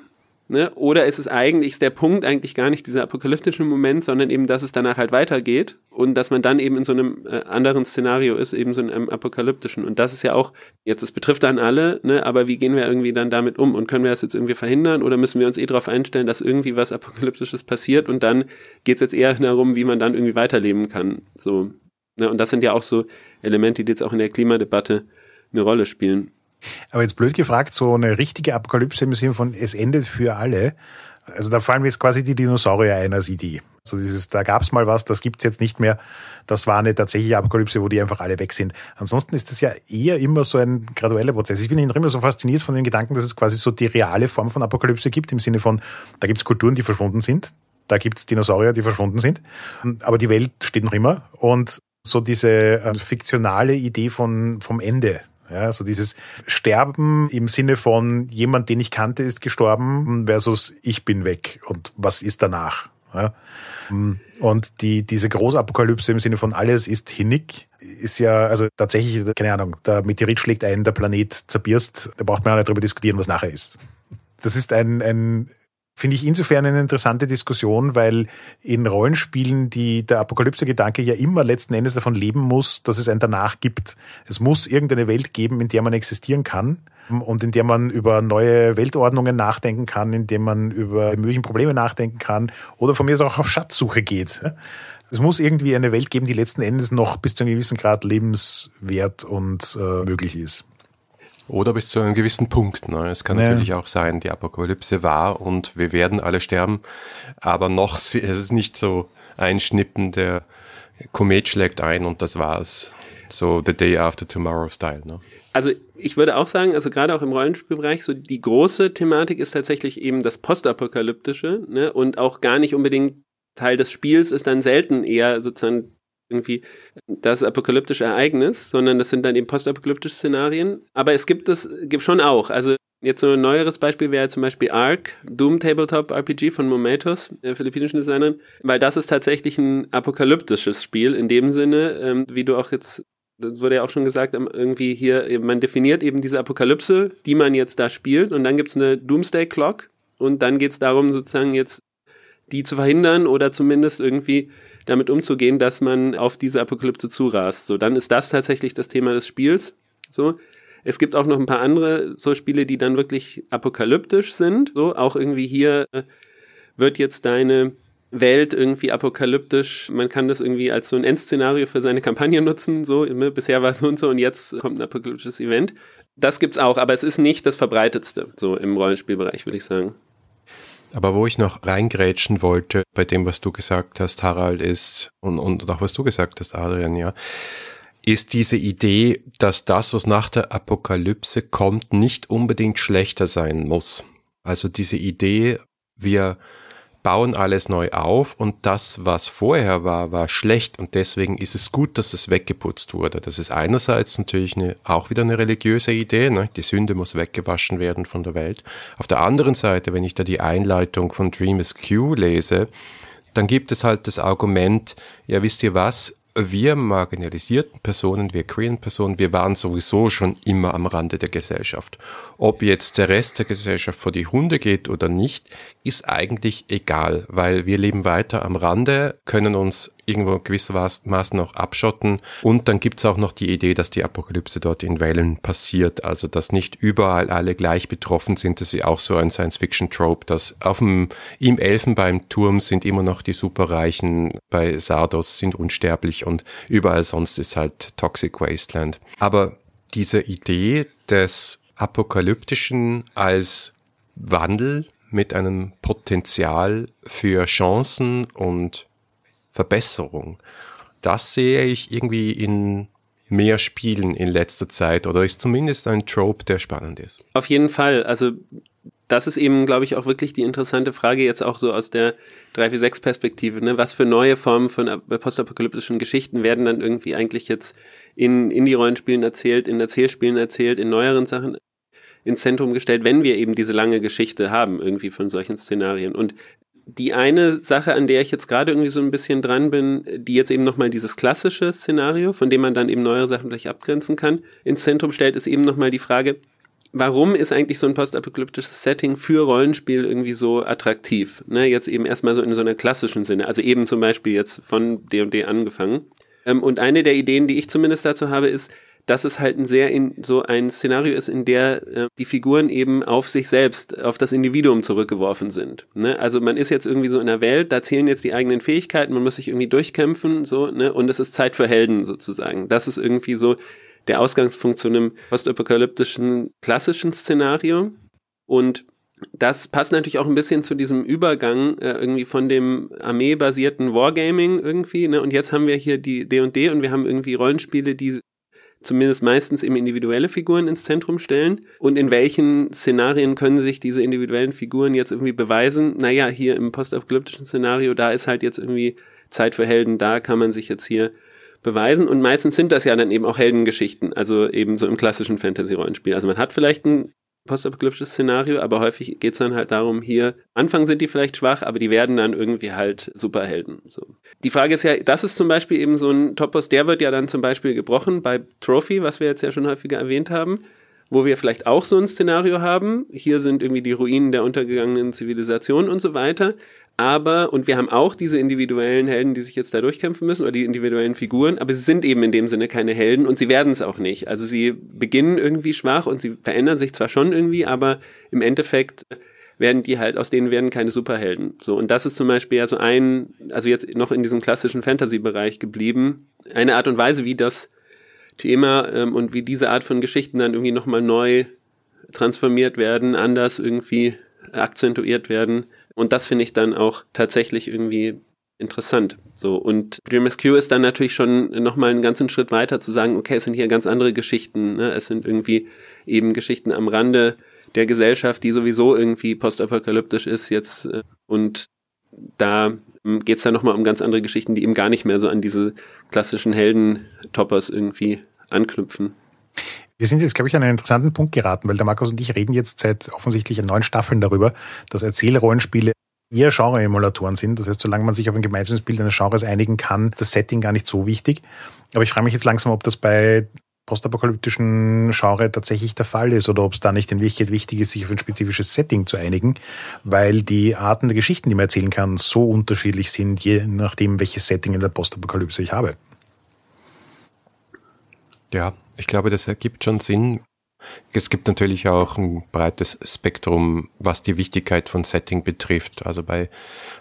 Ne? Oder ist es eigentlich, ist der Punkt eigentlich gar nicht dieser apokalyptische Moment, sondern eben, dass es danach halt weitergeht und dass man dann eben in so einem äh, anderen Szenario ist, eben so einem apokalyptischen. Und das ist ja auch, jetzt, das betrifft dann alle, ne? aber wie gehen wir irgendwie dann damit um? Und können wir das jetzt irgendwie verhindern oder müssen wir uns eh darauf einstellen, dass irgendwie was Apokalyptisches passiert und dann geht es jetzt eher darum, wie man dann irgendwie weiterleben kann. So. Ne? Und das sind ja auch so Elemente, die jetzt auch in der Klimadebatte eine Rolle spielen. Aber jetzt blöd gefragt, so eine richtige Apokalypse im Sinne von es endet für alle. Also da fallen mir jetzt quasi die Dinosaurier ein als Idee. Also dieses, da gab's mal was, das gibt's jetzt nicht mehr. Das war eine tatsächliche Apokalypse, wo die einfach alle weg sind. Ansonsten ist das ja eher immer so ein gradueller Prozess. Ich bin immer so fasziniert von dem Gedanken, dass es quasi so die reale Form von Apokalypse gibt, im Sinne von, da gibt's Kulturen, die verschwunden sind, da gibt's Dinosaurier, die verschwunden sind, aber die Welt steht noch immer. Und so diese äh, fiktionale Idee von, vom Ende, ja, also dieses Sterben im Sinne von jemand, den ich kannte, ist gestorben versus ich bin weg und was ist danach? Ja. Und die, diese Großapokalypse im Sinne von alles ist hinnig ist ja, also tatsächlich, keine Ahnung, der Meteorit schlägt ein, der Planet zerbirst, da braucht man ja nicht darüber diskutieren, was nachher ist. Das ist ein, ein finde ich insofern eine interessante Diskussion, weil in Rollenspielen die der Apokalypse-Gedanke ja immer letzten Endes davon leben muss, dass es ein danach gibt. Es muss irgendeine Welt geben, in der man existieren kann und in der man über neue Weltordnungen nachdenken kann, in der man über mögliche Probleme nachdenken kann oder von mir aus auch auf Schatzsuche geht. Es muss irgendwie eine Welt geben, die letzten Endes noch bis zu einem gewissen Grad lebenswert und äh, möglich ist. Oder bis zu einem gewissen Punkt. Ne? Es kann ja. natürlich auch sein, die Apokalypse war und wir werden alle sterben, aber noch es ist nicht so ein Schnippen, der Komet schlägt ein und das war's. So the day after tomorrow style. Ne? Also ich würde auch sagen, also gerade auch im Rollenspielbereich, so die große Thematik ist tatsächlich eben das Postapokalyptische ne? und auch gar nicht unbedingt Teil des Spiels ist dann selten eher sozusagen irgendwie das apokalyptische Ereignis, sondern das sind dann eben postapokalyptische Szenarien. Aber es gibt es gibt schon auch. Also jetzt so ein neueres Beispiel wäre zum Beispiel Ark, Doom Tabletop RPG von Momentos, der philippinischen Designerin, weil das ist tatsächlich ein apokalyptisches Spiel in dem Sinne, ähm, wie du auch jetzt das wurde ja auch schon gesagt, irgendwie hier, man definiert eben diese Apokalypse, die man jetzt da spielt, und dann gibt es eine Doomsday Clock, und dann geht es darum, sozusagen jetzt die zu verhindern oder zumindest irgendwie damit umzugehen, dass man auf diese Apokalypse zurast. So, dann ist das tatsächlich das Thema des Spiels. So. Es gibt auch noch ein paar andere so Spiele, die dann wirklich apokalyptisch sind. So, auch irgendwie hier äh, wird jetzt deine Welt irgendwie apokalyptisch. Man kann das irgendwie als so ein Endszenario für seine Kampagne nutzen. So, ne, bisher war es so und so und jetzt kommt ein apokalyptisches Event. Das gibt's auch, aber es ist nicht das verbreitetste, so im Rollenspielbereich, würde ich sagen. Aber wo ich noch reingrätschen wollte bei dem, was du gesagt hast, Harald, ist, und, und auch was du gesagt hast, Adrian, ja, ist diese Idee, dass das, was nach der Apokalypse kommt, nicht unbedingt schlechter sein muss. Also diese Idee, wir bauen alles neu auf und das, was vorher war, war schlecht und deswegen ist es gut, dass es weggeputzt wurde. Das ist einerseits natürlich eine, auch wieder eine religiöse Idee, ne? die Sünde muss weggewaschen werden von der Welt. Auf der anderen Seite, wenn ich da die Einleitung von Dream is Q lese, dann gibt es halt das Argument, ja wisst ihr was, wir marginalisierten Personen, wir queeren Personen, wir waren sowieso schon immer am Rande der Gesellschaft. Ob jetzt der Rest der Gesellschaft vor die Hunde geht oder nicht, ist eigentlich egal, weil wir leben weiter am Rande, können uns irgendwo gewissermaßen noch abschotten. Und dann gibt's auch noch die Idee, dass die Apokalypse dort in Wellen passiert, also dass nicht überall alle gleich betroffen sind. Das ist auch so ein Science-Fiction-Trope, dass auf dem, im Elfenbeinturm sind immer noch die Superreichen, bei Sardos sind unsterblich und überall sonst ist halt Toxic Wasteland. Aber diese Idee des Apokalyptischen als Wandel mit einem Potenzial für Chancen und Verbesserung. Das sehe ich irgendwie in mehr Spielen in letzter Zeit oder ist zumindest ein Trope, der spannend ist. Auf jeden Fall. Also das ist eben, glaube ich, auch wirklich die interessante Frage jetzt auch so aus der 346-Perspektive. Ne? Was für neue Formen von postapokalyptischen Geschichten werden dann irgendwie eigentlich jetzt in Indie-Rollenspielen erzählt, in Erzählspielen erzählt, in neueren Sachen ins Zentrum gestellt, wenn wir eben diese lange Geschichte haben, irgendwie von solchen Szenarien. Und die eine Sache, an der ich jetzt gerade irgendwie so ein bisschen dran bin, die jetzt eben nochmal dieses klassische Szenario, von dem man dann eben neuere Sachen gleich abgrenzen kann, ins Zentrum stellt, ist eben nochmal die Frage, warum ist eigentlich so ein postapokalyptisches Setting für Rollenspiel irgendwie so attraktiv? Ne, jetzt eben erstmal so in so einer klassischen Sinne, also eben zum Beispiel jetzt von D&D angefangen. Ähm, und eine der Ideen, die ich zumindest dazu habe, ist, dass es halt ein sehr in so ein Szenario ist, in der äh, die Figuren eben auf sich selbst, auf das Individuum zurückgeworfen sind. Ne? Also man ist jetzt irgendwie so in der Welt, da zählen jetzt die eigenen Fähigkeiten, man muss sich irgendwie durchkämpfen, so, ne? Und es ist Zeit für Helden sozusagen. Das ist irgendwie so der Ausgangspunkt zu einem postapokalyptischen klassischen Szenario. Und das passt natürlich auch ein bisschen zu diesem Übergang äh, irgendwie von dem armeebasierten Wargaming irgendwie. Ne? Und jetzt haben wir hier die D&D &D und wir haben irgendwie Rollenspiele, die zumindest meistens eben individuelle Figuren ins Zentrum stellen. Und in welchen Szenarien können sich diese individuellen Figuren jetzt irgendwie beweisen? Naja, hier im postapokalyptischen Szenario, da ist halt jetzt irgendwie Zeit für Helden, da kann man sich jetzt hier beweisen. Und meistens sind das ja dann eben auch Heldengeschichten, also eben so im klassischen Fantasy-Rollenspiel. Also man hat vielleicht ein postapokalyptisches Szenario, aber häufig geht es dann halt darum, hier, Anfang sind die vielleicht schwach, aber die werden dann irgendwie halt Superhelden. So. Die Frage ist ja, das ist zum Beispiel eben so ein Topos, der wird ja dann zum Beispiel gebrochen bei Trophy, was wir jetzt ja schon häufiger erwähnt haben, wo wir vielleicht auch so ein Szenario haben. Hier sind irgendwie die Ruinen der untergegangenen Zivilisation und so weiter. Aber, und wir haben auch diese individuellen Helden, die sich jetzt da durchkämpfen müssen, oder die individuellen Figuren, aber sie sind eben in dem Sinne keine Helden und sie werden es auch nicht. Also sie beginnen irgendwie schwach und sie verändern sich zwar schon irgendwie, aber im Endeffekt werden die halt, aus denen werden keine Superhelden. So, und das ist zum Beispiel ja so ein, also jetzt noch in diesem klassischen Fantasy-Bereich geblieben, eine Art und Weise, wie das Thema ähm, und wie diese Art von Geschichten dann irgendwie nochmal neu transformiert werden, anders irgendwie akzentuiert werden und das finde ich dann auch tatsächlich irgendwie interessant. So, und Dream Rescue ist dann natürlich schon nochmal einen ganzen Schritt weiter zu sagen, okay, es sind hier ganz andere Geschichten. Ne? Es sind irgendwie eben Geschichten am Rande der Gesellschaft, die sowieso irgendwie postapokalyptisch ist jetzt. Äh, und da ähm, geht es dann nochmal um ganz andere Geschichten, die eben gar nicht mehr so an diese klassischen Heldentoppers irgendwie anknüpfen. Wir sind jetzt, glaube ich, an einen interessanten Punkt geraten, weil der Markus und ich reden jetzt seit offensichtlich neun Staffeln darüber, dass Erzählrollenspiele eher Genre-Emulatoren sind. Das heißt, solange man sich auf ein gemeinsames Bild eines Genres einigen kann, ist das Setting gar nicht so wichtig. Aber ich frage mich jetzt langsam, ob das bei postapokalyptischen Genre tatsächlich der Fall ist oder ob es da nicht in Wirklichkeit wichtig ist, sich auf ein spezifisches Setting zu einigen, weil die Arten der Geschichten, die man erzählen kann, so unterschiedlich sind, je nachdem, welches Setting in der Postapokalypse ich habe. Ja, ich glaube, das ergibt schon Sinn. Es gibt natürlich auch ein breites Spektrum, was die Wichtigkeit von Setting betrifft. Also bei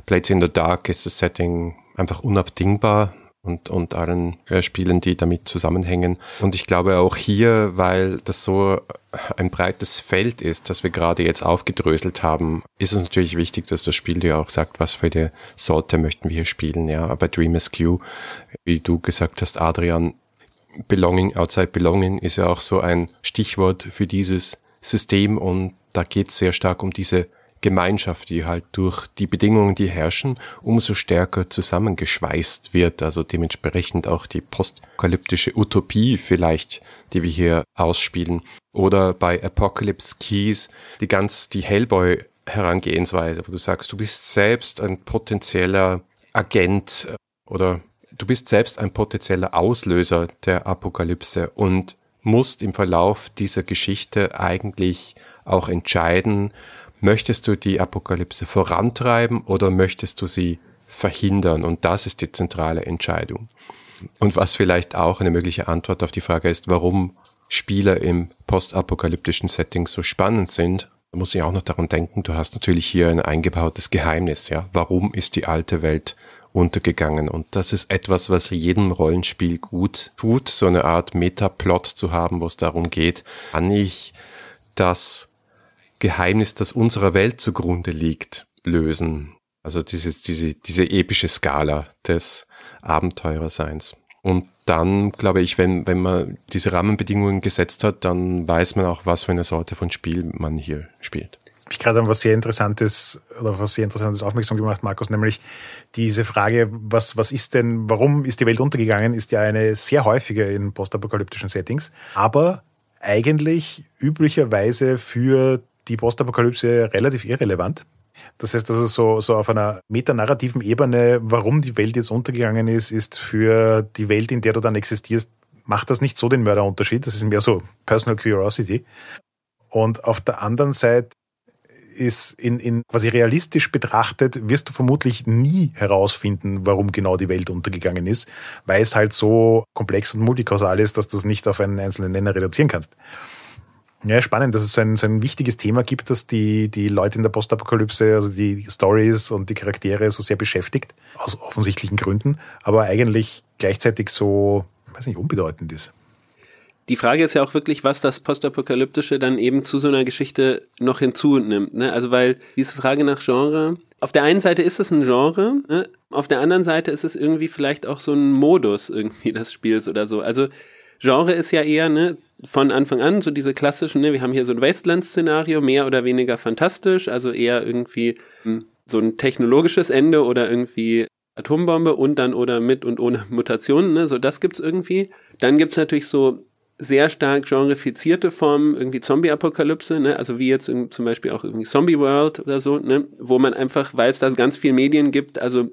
Blades in the Dark ist das Setting einfach unabdingbar und, und allen äh, Spielen, die damit zusammenhängen. Und ich glaube auch hier, weil das so ein breites Feld ist, das wir gerade jetzt aufgedröselt haben, ist es natürlich wichtig, dass das Spiel dir auch sagt, was für eine Sorte möchten wir hier spielen. Ja, aber Dream Askew, wie du gesagt hast, Adrian, Belonging, Outside Belonging ist ja auch so ein Stichwort für dieses System und da geht es sehr stark um diese Gemeinschaft, die halt durch die Bedingungen, die herrschen, umso stärker zusammengeschweißt wird. Also dementsprechend auch die postapokalyptische Utopie vielleicht, die wir hier ausspielen. Oder bei Apocalypse Keys die ganz, die Hellboy Herangehensweise, wo du sagst, du bist selbst ein potenzieller Agent oder du bist selbst ein potenzieller Auslöser der Apokalypse und musst im Verlauf dieser Geschichte eigentlich auch entscheiden, möchtest du die Apokalypse vorantreiben oder möchtest du sie verhindern? Und das ist die zentrale Entscheidung. Und was vielleicht auch eine mögliche Antwort auf die Frage ist, warum Spieler im postapokalyptischen Setting so spannend sind, muss ich auch noch daran denken, du hast natürlich hier ein eingebautes Geheimnis, ja. Warum ist die alte Welt untergegangen. Und das ist etwas, was jedem Rollenspiel gut tut, so eine Art Metaplot zu haben, wo es darum geht, kann ich das Geheimnis, das unserer Welt zugrunde liegt, lösen. Also dieses, diese, diese epische Skala des Abenteurerseins. Und dann, glaube ich, wenn, wenn man diese Rahmenbedingungen gesetzt hat, dann weiß man auch, was für eine Sorte von Spiel man hier spielt mich gerade an was sehr Interessantes oder was sehr Interessantes aufmerksam gemacht, Markus, nämlich diese Frage, was, was ist denn, warum ist die Welt untergegangen, ist ja eine sehr häufige in postapokalyptischen Settings, aber eigentlich üblicherweise für die Postapokalypse relativ irrelevant. Das heißt, dass es so, so auf einer metanarrativen Ebene, warum die Welt jetzt untergegangen ist, ist für die Welt, in der du dann existierst, macht das nicht so den Mörderunterschied. Das ist mehr so Personal Curiosity. Und auf der anderen Seite ist in, in quasi realistisch betrachtet, wirst du vermutlich nie herausfinden, warum genau die Welt untergegangen ist, weil es halt so komplex und multikausal ist, dass du es nicht auf einen einzelnen Nenner reduzieren kannst. Ja, spannend, dass es so ein, so ein wichtiges Thema gibt, das die, die Leute in der Postapokalypse, also die Stories und die Charaktere so sehr beschäftigt, aus offensichtlichen Gründen, aber eigentlich gleichzeitig so, weiß nicht, unbedeutend ist die Frage ist ja auch wirklich, was das Postapokalyptische dann eben zu so einer Geschichte noch hinzunimmt. Ne? Also weil diese Frage nach Genre, auf der einen Seite ist es ein Genre, ne? auf der anderen Seite ist es irgendwie vielleicht auch so ein Modus irgendwie des Spiels oder so. Also Genre ist ja eher ne, von Anfang an so diese klassischen, ne, wir haben hier so ein Wasteland-Szenario, mehr oder weniger fantastisch, also eher irgendwie hm, so ein technologisches Ende oder irgendwie Atombombe und dann oder mit und ohne Mutationen, ne, so das gibt's irgendwie. Dann gibt's natürlich so sehr stark genrefizierte Formen, irgendwie Zombie-Apokalypse, ne? also wie jetzt zum Beispiel auch irgendwie Zombie World oder so, ne? wo man einfach, weil es da ganz viel Medien gibt, also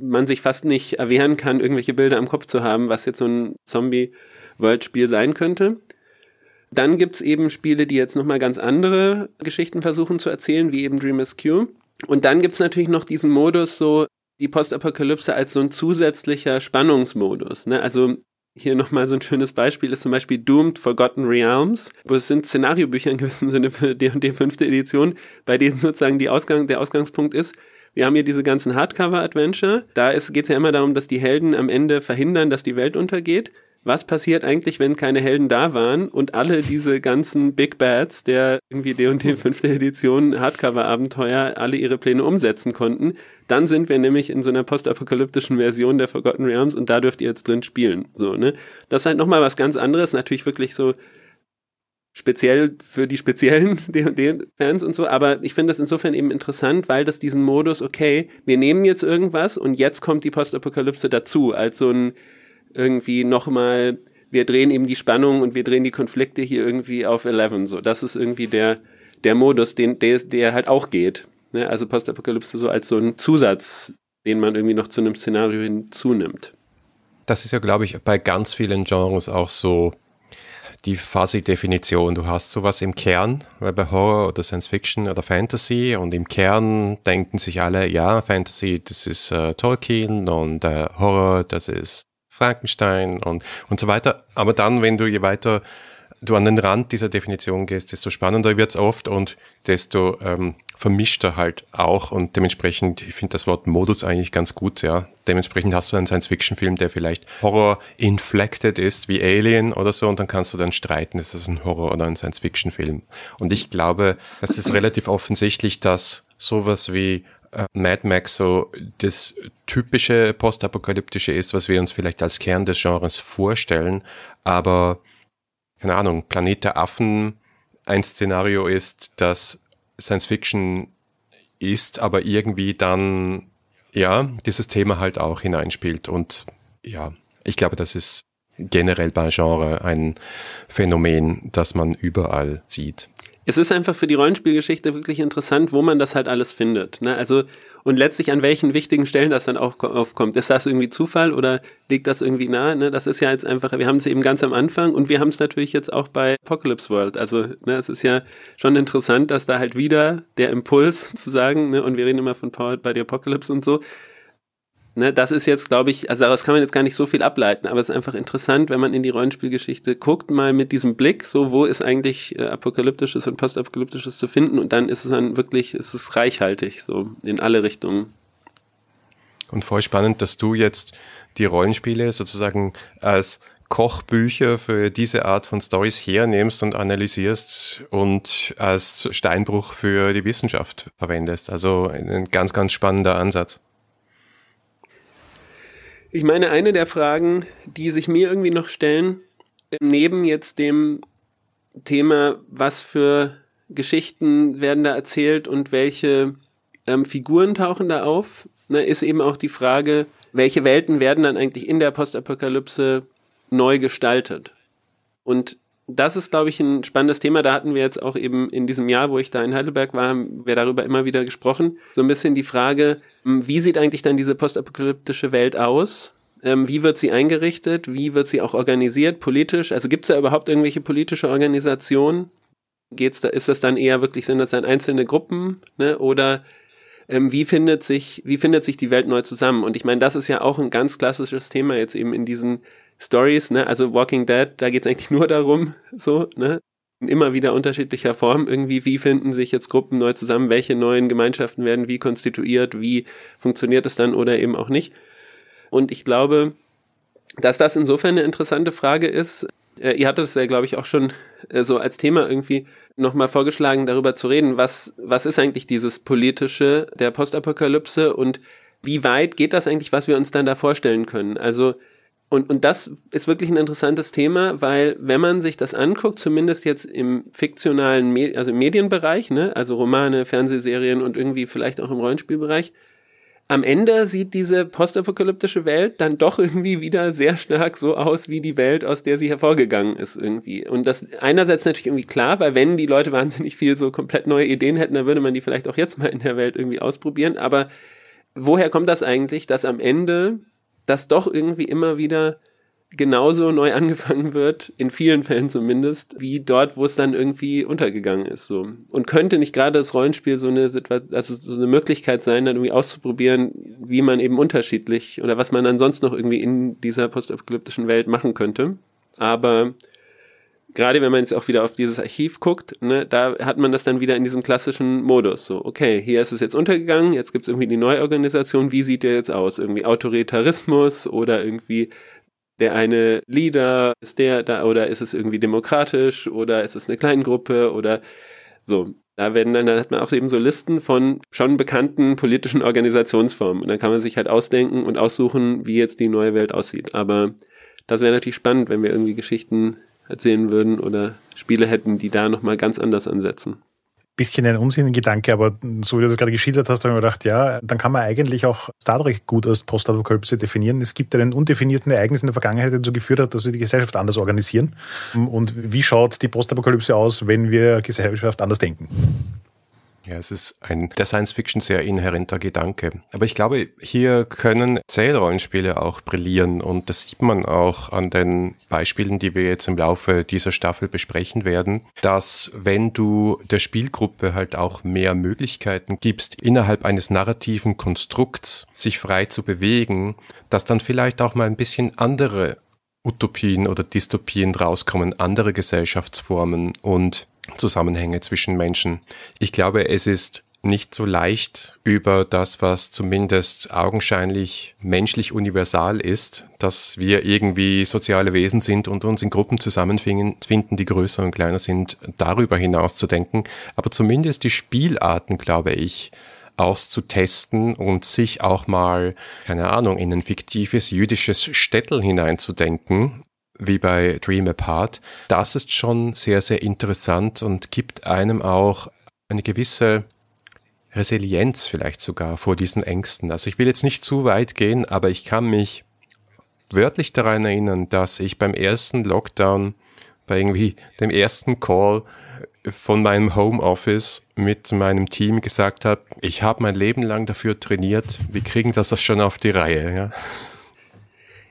man sich fast nicht erwehren kann, irgendwelche Bilder am Kopf zu haben, was jetzt so ein Zombie-World-Spiel sein könnte. Dann gibt's eben Spiele, die jetzt nochmal ganz andere Geschichten versuchen zu erzählen, wie eben Dream Q. Und dann gibt's natürlich noch diesen Modus, so die Postapokalypse als so ein zusätzlicher Spannungsmodus. Ne? Also hier nochmal so ein schönes Beispiel ist zum Beispiel Doomed Forgotten Realms, wo es sind Szenariobücher in gewissem Sinne für D&D fünfte Edition, bei denen sozusagen die Ausgang, der Ausgangspunkt ist, wir haben hier diese ganzen Hardcover-Adventure. Da geht es ja immer darum, dass die Helden am Ende verhindern, dass die Welt untergeht was passiert eigentlich, wenn keine Helden da waren und alle diese ganzen Big Bads der irgendwie D&D 5. Edition Hardcover-Abenteuer alle ihre Pläne umsetzen konnten. Dann sind wir nämlich in so einer postapokalyptischen Version der Forgotten Realms und da dürft ihr jetzt drin spielen. So, ne? Das ist halt nochmal was ganz anderes, natürlich wirklich so speziell für die speziellen D&D-Fans und so, aber ich finde das insofern eben interessant, weil das diesen Modus, okay, wir nehmen jetzt irgendwas und jetzt kommt die Postapokalypse dazu, als so ein irgendwie nochmal, wir drehen eben die Spannung und wir drehen die Konflikte hier irgendwie auf 11. So, das ist irgendwie der, der Modus, den, der, der halt auch geht. Ne? Also Postapokalypse so als so ein Zusatz, den man irgendwie noch zu einem Szenario hinzunimmt. Das ist ja, glaube ich, bei ganz vielen Genres auch so die Fuzzy-Definition. Du hast sowas im Kern, weil bei Horror oder Science Fiction oder Fantasy und im Kern denken sich alle, ja, Fantasy, das ist äh, Tolkien und äh, Horror, das ist Frankenstein und, und so weiter. Aber dann, wenn du je weiter du an den Rand dieser Definition gehst, desto spannender wird's oft und desto ähm, vermischter halt auch und dementsprechend, ich finde das Wort Modus eigentlich ganz gut, ja. Dementsprechend hast du einen Science-Fiction-Film, der vielleicht Horror-inflected ist, wie Alien oder so, und dann kannst du dann streiten, ist das ein Horror- oder ein Science-Fiction-Film. Und ich glaube, es ist relativ offensichtlich, dass sowas wie Mad Max so das typische postapokalyptische ist, was wir uns vielleicht als Kern des Genres vorstellen, aber keine Ahnung, Planet der Affen ein Szenario ist, das Science Fiction ist, aber irgendwie dann ja dieses Thema halt auch hineinspielt. Und ja, ich glaube, das ist generell bei Genre ein Phänomen, das man überall sieht es ist einfach für die Rollenspielgeschichte wirklich interessant, wo man das halt alles findet. Ne? Also, und letztlich an welchen wichtigen Stellen das dann auch aufkommt. Ist das irgendwie Zufall oder liegt das irgendwie nahe? Ne? Das ist ja jetzt einfach, wir haben es eben ganz am Anfang und wir haben es natürlich jetzt auch bei Apocalypse World. Also, ne, es ist ja schon interessant, dass da halt wieder der Impuls zu sagen, ne, und wir reden immer von Powered by the Apocalypse und so, Ne, das ist jetzt, glaube ich, also daraus kann man jetzt gar nicht so viel ableiten, aber es ist einfach interessant, wenn man in die Rollenspielgeschichte guckt, mal mit diesem Blick, so wo ist eigentlich äh, apokalyptisches und postapokalyptisches zu finden und dann ist es dann wirklich, ist es reichhaltig, so in alle Richtungen. Und voll spannend, dass du jetzt die Rollenspiele sozusagen als Kochbücher für diese Art von Stories hernimmst und analysierst und als Steinbruch für die Wissenschaft verwendest. Also ein ganz, ganz spannender Ansatz. Ich meine, eine der Fragen, die sich mir irgendwie noch stellen, neben jetzt dem Thema, was für Geschichten werden da erzählt und welche ähm, Figuren tauchen da auf, ne, ist eben auch die Frage, welche Welten werden dann eigentlich in der Postapokalypse neu gestaltet. Und das ist, glaube ich, ein spannendes Thema. Da hatten wir jetzt auch eben in diesem Jahr, wo ich da in Heidelberg war, haben wir darüber immer wieder gesprochen. So ein bisschen die Frage, hm, wie sieht eigentlich dann diese postapokalyptische Welt aus? Ähm, wie wird sie eingerichtet? Wie wird sie auch organisiert, politisch? Also gibt es da überhaupt irgendwelche politische Organisationen? Geht's da, ist das dann eher wirklich, sind das dann einzelne Gruppen? Ne? Oder ähm, wie findet sich, wie findet sich die Welt neu zusammen? Und ich meine, das ist ja auch ein ganz klassisches Thema jetzt eben in diesen Stories, ne? Also Walking Dead, da geht's eigentlich nur darum, so, ne? In immer wieder unterschiedlicher Form irgendwie, wie finden sich jetzt Gruppen neu zusammen, welche neuen Gemeinschaften werden wie konstituiert, wie funktioniert es dann oder eben auch nicht. Und ich glaube, dass das insofern eine interessante Frage ist. Äh, ihr hattet es ja, glaube ich, auch schon äh, so als Thema irgendwie nochmal vorgeschlagen, darüber zu reden, was, was ist eigentlich dieses politische der Postapokalypse und wie weit geht das eigentlich, was wir uns dann da vorstellen können? Also und, und das ist wirklich ein interessantes Thema, weil wenn man sich das anguckt, zumindest jetzt im fiktionalen, Me also im Medienbereich, ne, also Romane, Fernsehserien und irgendwie vielleicht auch im Rollenspielbereich, am Ende sieht diese postapokalyptische Welt dann doch irgendwie wieder sehr stark so aus wie die Welt, aus der sie hervorgegangen ist irgendwie. Und das einerseits natürlich irgendwie klar, weil wenn die Leute wahnsinnig viel so komplett neue Ideen hätten, dann würde man die vielleicht auch jetzt mal in der Welt irgendwie ausprobieren. Aber woher kommt das eigentlich, dass am Ende dass doch irgendwie immer wieder genauso neu angefangen wird, in vielen Fällen zumindest, wie dort, wo es dann irgendwie untergegangen ist. So. Und könnte nicht gerade das Rollenspiel so eine also so eine Möglichkeit sein, dann irgendwie auszuprobieren, wie man eben unterschiedlich oder was man dann sonst noch irgendwie in dieser postapokalyptischen Welt machen könnte. Aber gerade wenn man jetzt auch wieder auf dieses Archiv guckt, ne, da hat man das dann wieder in diesem klassischen Modus. So, okay, hier ist es jetzt untergegangen, jetzt gibt es irgendwie die Neuorganisation, wie sieht der jetzt aus? Irgendwie Autoritarismus oder irgendwie der eine Leader, ist der da oder ist es irgendwie demokratisch oder ist es eine Kleingruppe oder so. Da werden dann, dann hat man auch eben so Listen von schon bekannten politischen Organisationsformen. Und dann kann man sich halt ausdenken und aussuchen, wie jetzt die neue Welt aussieht. Aber das wäre natürlich spannend, wenn wir irgendwie Geschichten erzählen würden oder Spiele hätten, die da nochmal ganz anders ansetzen. Bisschen ein unsinniger Gedanke, aber so wie du das gerade geschildert hast, habe ich mir gedacht, ja, dann kann man eigentlich auch Star Trek gut als Postapokalypse definieren. Es gibt einen undefinierten Ereignis in der Vergangenheit, der dazu geführt hat, dass wir die Gesellschaft anders organisieren. Und wie schaut die Postapokalypse aus, wenn wir Gesellschaft anders denken? Ja, es ist ein der Science Fiction sehr inhärenter Gedanke. Aber ich glaube, hier können Zählrollenspiele auch brillieren und das sieht man auch an den Beispielen, die wir jetzt im Laufe dieser Staffel besprechen werden, dass wenn du der Spielgruppe halt auch mehr Möglichkeiten gibst, innerhalb eines narrativen Konstrukts sich frei zu bewegen, dass dann vielleicht auch mal ein bisschen andere Utopien oder Dystopien rauskommen, andere Gesellschaftsformen und Zusammenhänge zwischen Menschen. Ich glaube, es ist nicht so leicht über das, was zumindest augenscheinlich menschlich universal ist, dass wir irgendwie soziale Wesen sind und uns in Gruppen zusammenfinden, die größer und kleiner sind, darüber hinaus zu denken. Aber zumindest die Spielarten, glaube ich, auszutesten und sich auch mal, keine Ahnung, in ein fiktives jüdisches Städtel hineinzudenken wie bei Dream Apart, das ist schon sehr, sehr interessant und gibt einem auch eine gewisse Resilienz vielleicht sogar vor diesen Ängsten. Also ich will jetzt nicht zu weit gehen, aber ich kann mich wörtlich daran erinnern, dass ich beim ersten Lockdown, bei irgendwie dem ersten Call von meinem Homeoffice mit meinem Team gesagt habe, ich habe mein Leben lang dafür trainiert, wir kriegen das schon auf die Reihe. Ja?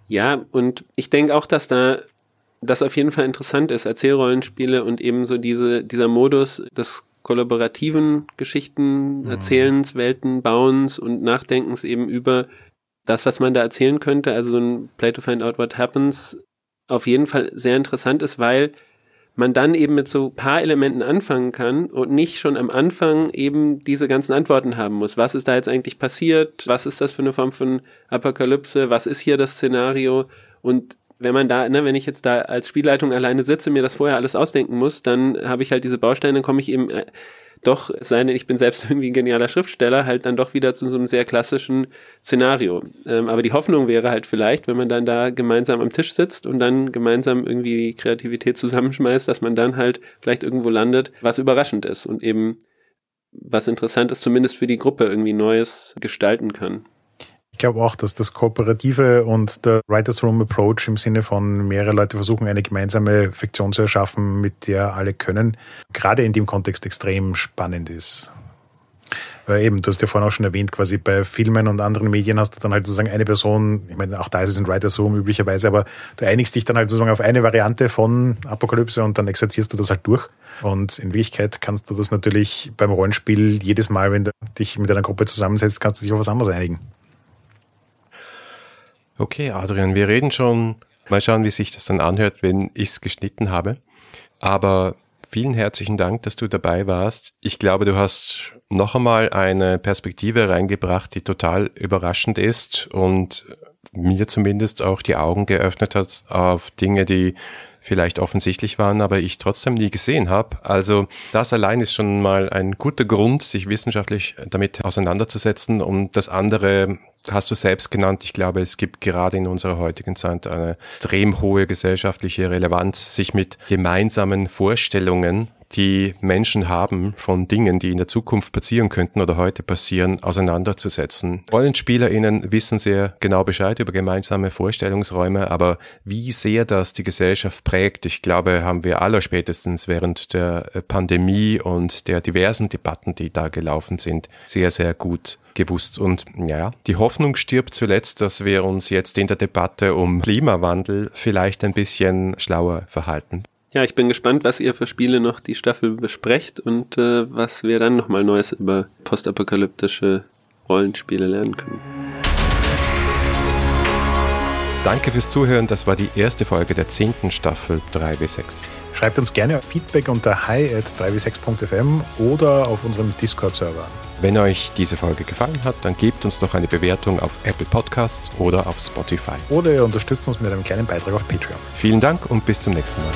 Ja, und ich denke auch, dass da das auf jeden Fall interessant ist, Erzählrollenspiele und eben so diese, dieser Modus des kollaborativen Geschichten, mhm. Erzählens, Welten, Bauens und Nachdenkens eben über das, was man da erzählen könnte, also so ein Play to Find Out What Happens, auf jeden Fall sehr interessant ist, weil man dann eben mit so paar Elementen anfangen kann und nicht schon am Anfang eben diese ganzen Antworten haben muss. Was ist da jetzt eigentlich passiert? Was ist das für eine Form von Apokalypse? Was ist hier das Szenario? Und wenn man da, ne, wenn ich jetzt da als Spielleitung alleine sitze, mir das vorher alles ausdenken muss, dann habe ich halt diese Bausteine, dann komme ich eben äh, doch, seine, ich bin selbst irgendwie ein genialer Schriftsteller, halt dann doch wieder zu so einem sehr klassischen Szenario. Ähm, aber die Hoffnung wäre halt vielleicht, wenn man dann da gemeinsam am Tisch sitzt und dann gemeinsam irgendwie Kreativität zusammenschmeißt, dass man dann halt vielleicht irgendwo landet, was überraschend ist und eben was interessant ist, zumindest für die Gruppe irgendwie Neues gestalten kann. Ich glaube auch, dass das Kooperative und der Writers Room Approach im Sinne von mehrere Leute versuchen, eine gemeinsame Fiktion zu erschaffen, mit der alle können, gerade in dem Kontext extrem spannend ist. Weil eben, du hast ja vorhin auch schon erwähnt, quasi bei Filmen und anderen Medien hast du dann halt sozusagen eine Person, ich meine, auch da ist es in Writers Room üblicherweise, aber du einigst dich dann halt sozusagen auf eine Variante von Apokalypse und dann exerzierst du das halt durch. Und in Wirklichkeit kannst du das natürlich beim Rollenspiel jedes Mal, wenn du dich mit einer Gruppe zusammensetzt, kannst du dich auf was anderes einigen. Okay, Adrian, wir reden schon. Mal schauen, wie sich das dann anhört, wenn ich es geschnitten habe. Aber vielen herzlichen Dank, dass du dabei warst. Ich glaube, du hast noch einmal eine Perspektive reingebracht, die total überraschend ist und mir zumindest auch die Augen geöffnet hat auf Dinge, die vielleicht offensichtlich waren, aber ich trotzdem nie gesehen habe. Also das allein ist schon mal ein guter Grund, sich wissenschaftlich damit auseinanderzusetzen. Und das andere hast du selbst genannt. Ich glaube, es gibt gerade in unserer heutigen Zeit eine extrem hohe gesellschaftliche Relevanz, sich mit gemeinsamen Vorstellungen die Menschen haben von Dingen, die in der Zukunft passieren könnten oder heute passieren, auseinanderzusetzen. RollenspielerInnen wissen sehr genau Bescheid über gemeinsame Vorstellungsräume, aber wie sehr das die Gesellschaft prägt, ich glaube, haben wir aller spätestens während der Pandemie und der diversen Debatten, die da gelaufen sind, sehr, sehr gut gewusst. Und ja, die Hoffnung stirbt zuletzt, dass wir uns jetzt in der Debatte um Klimawandel vielleicht ein bisschen schlauer verhalten. Ja, ich bin gespannt, was ihr für Spiele noch die Staffel besprecht und äh, was wir dann nochmal Neues über postapokalyptische Rollenspiele lernen können. Danke fürs Zuhören. Das war die erste Folge der zehnten Staffel 3W6. Schreibt uns gerne Feedback unter hi at 3w6.fm oder auf unserem Discord-Server. Wenn euch diese Folge gefallen hat, dann gebt uns doch eine Bewertung auf Apple Podcasts oder auf Spotify. Oder ihr unterstützt uns mit einem kleinen Beitrag auf Patreon. Vielen Dank und bis zum nächsten Mal.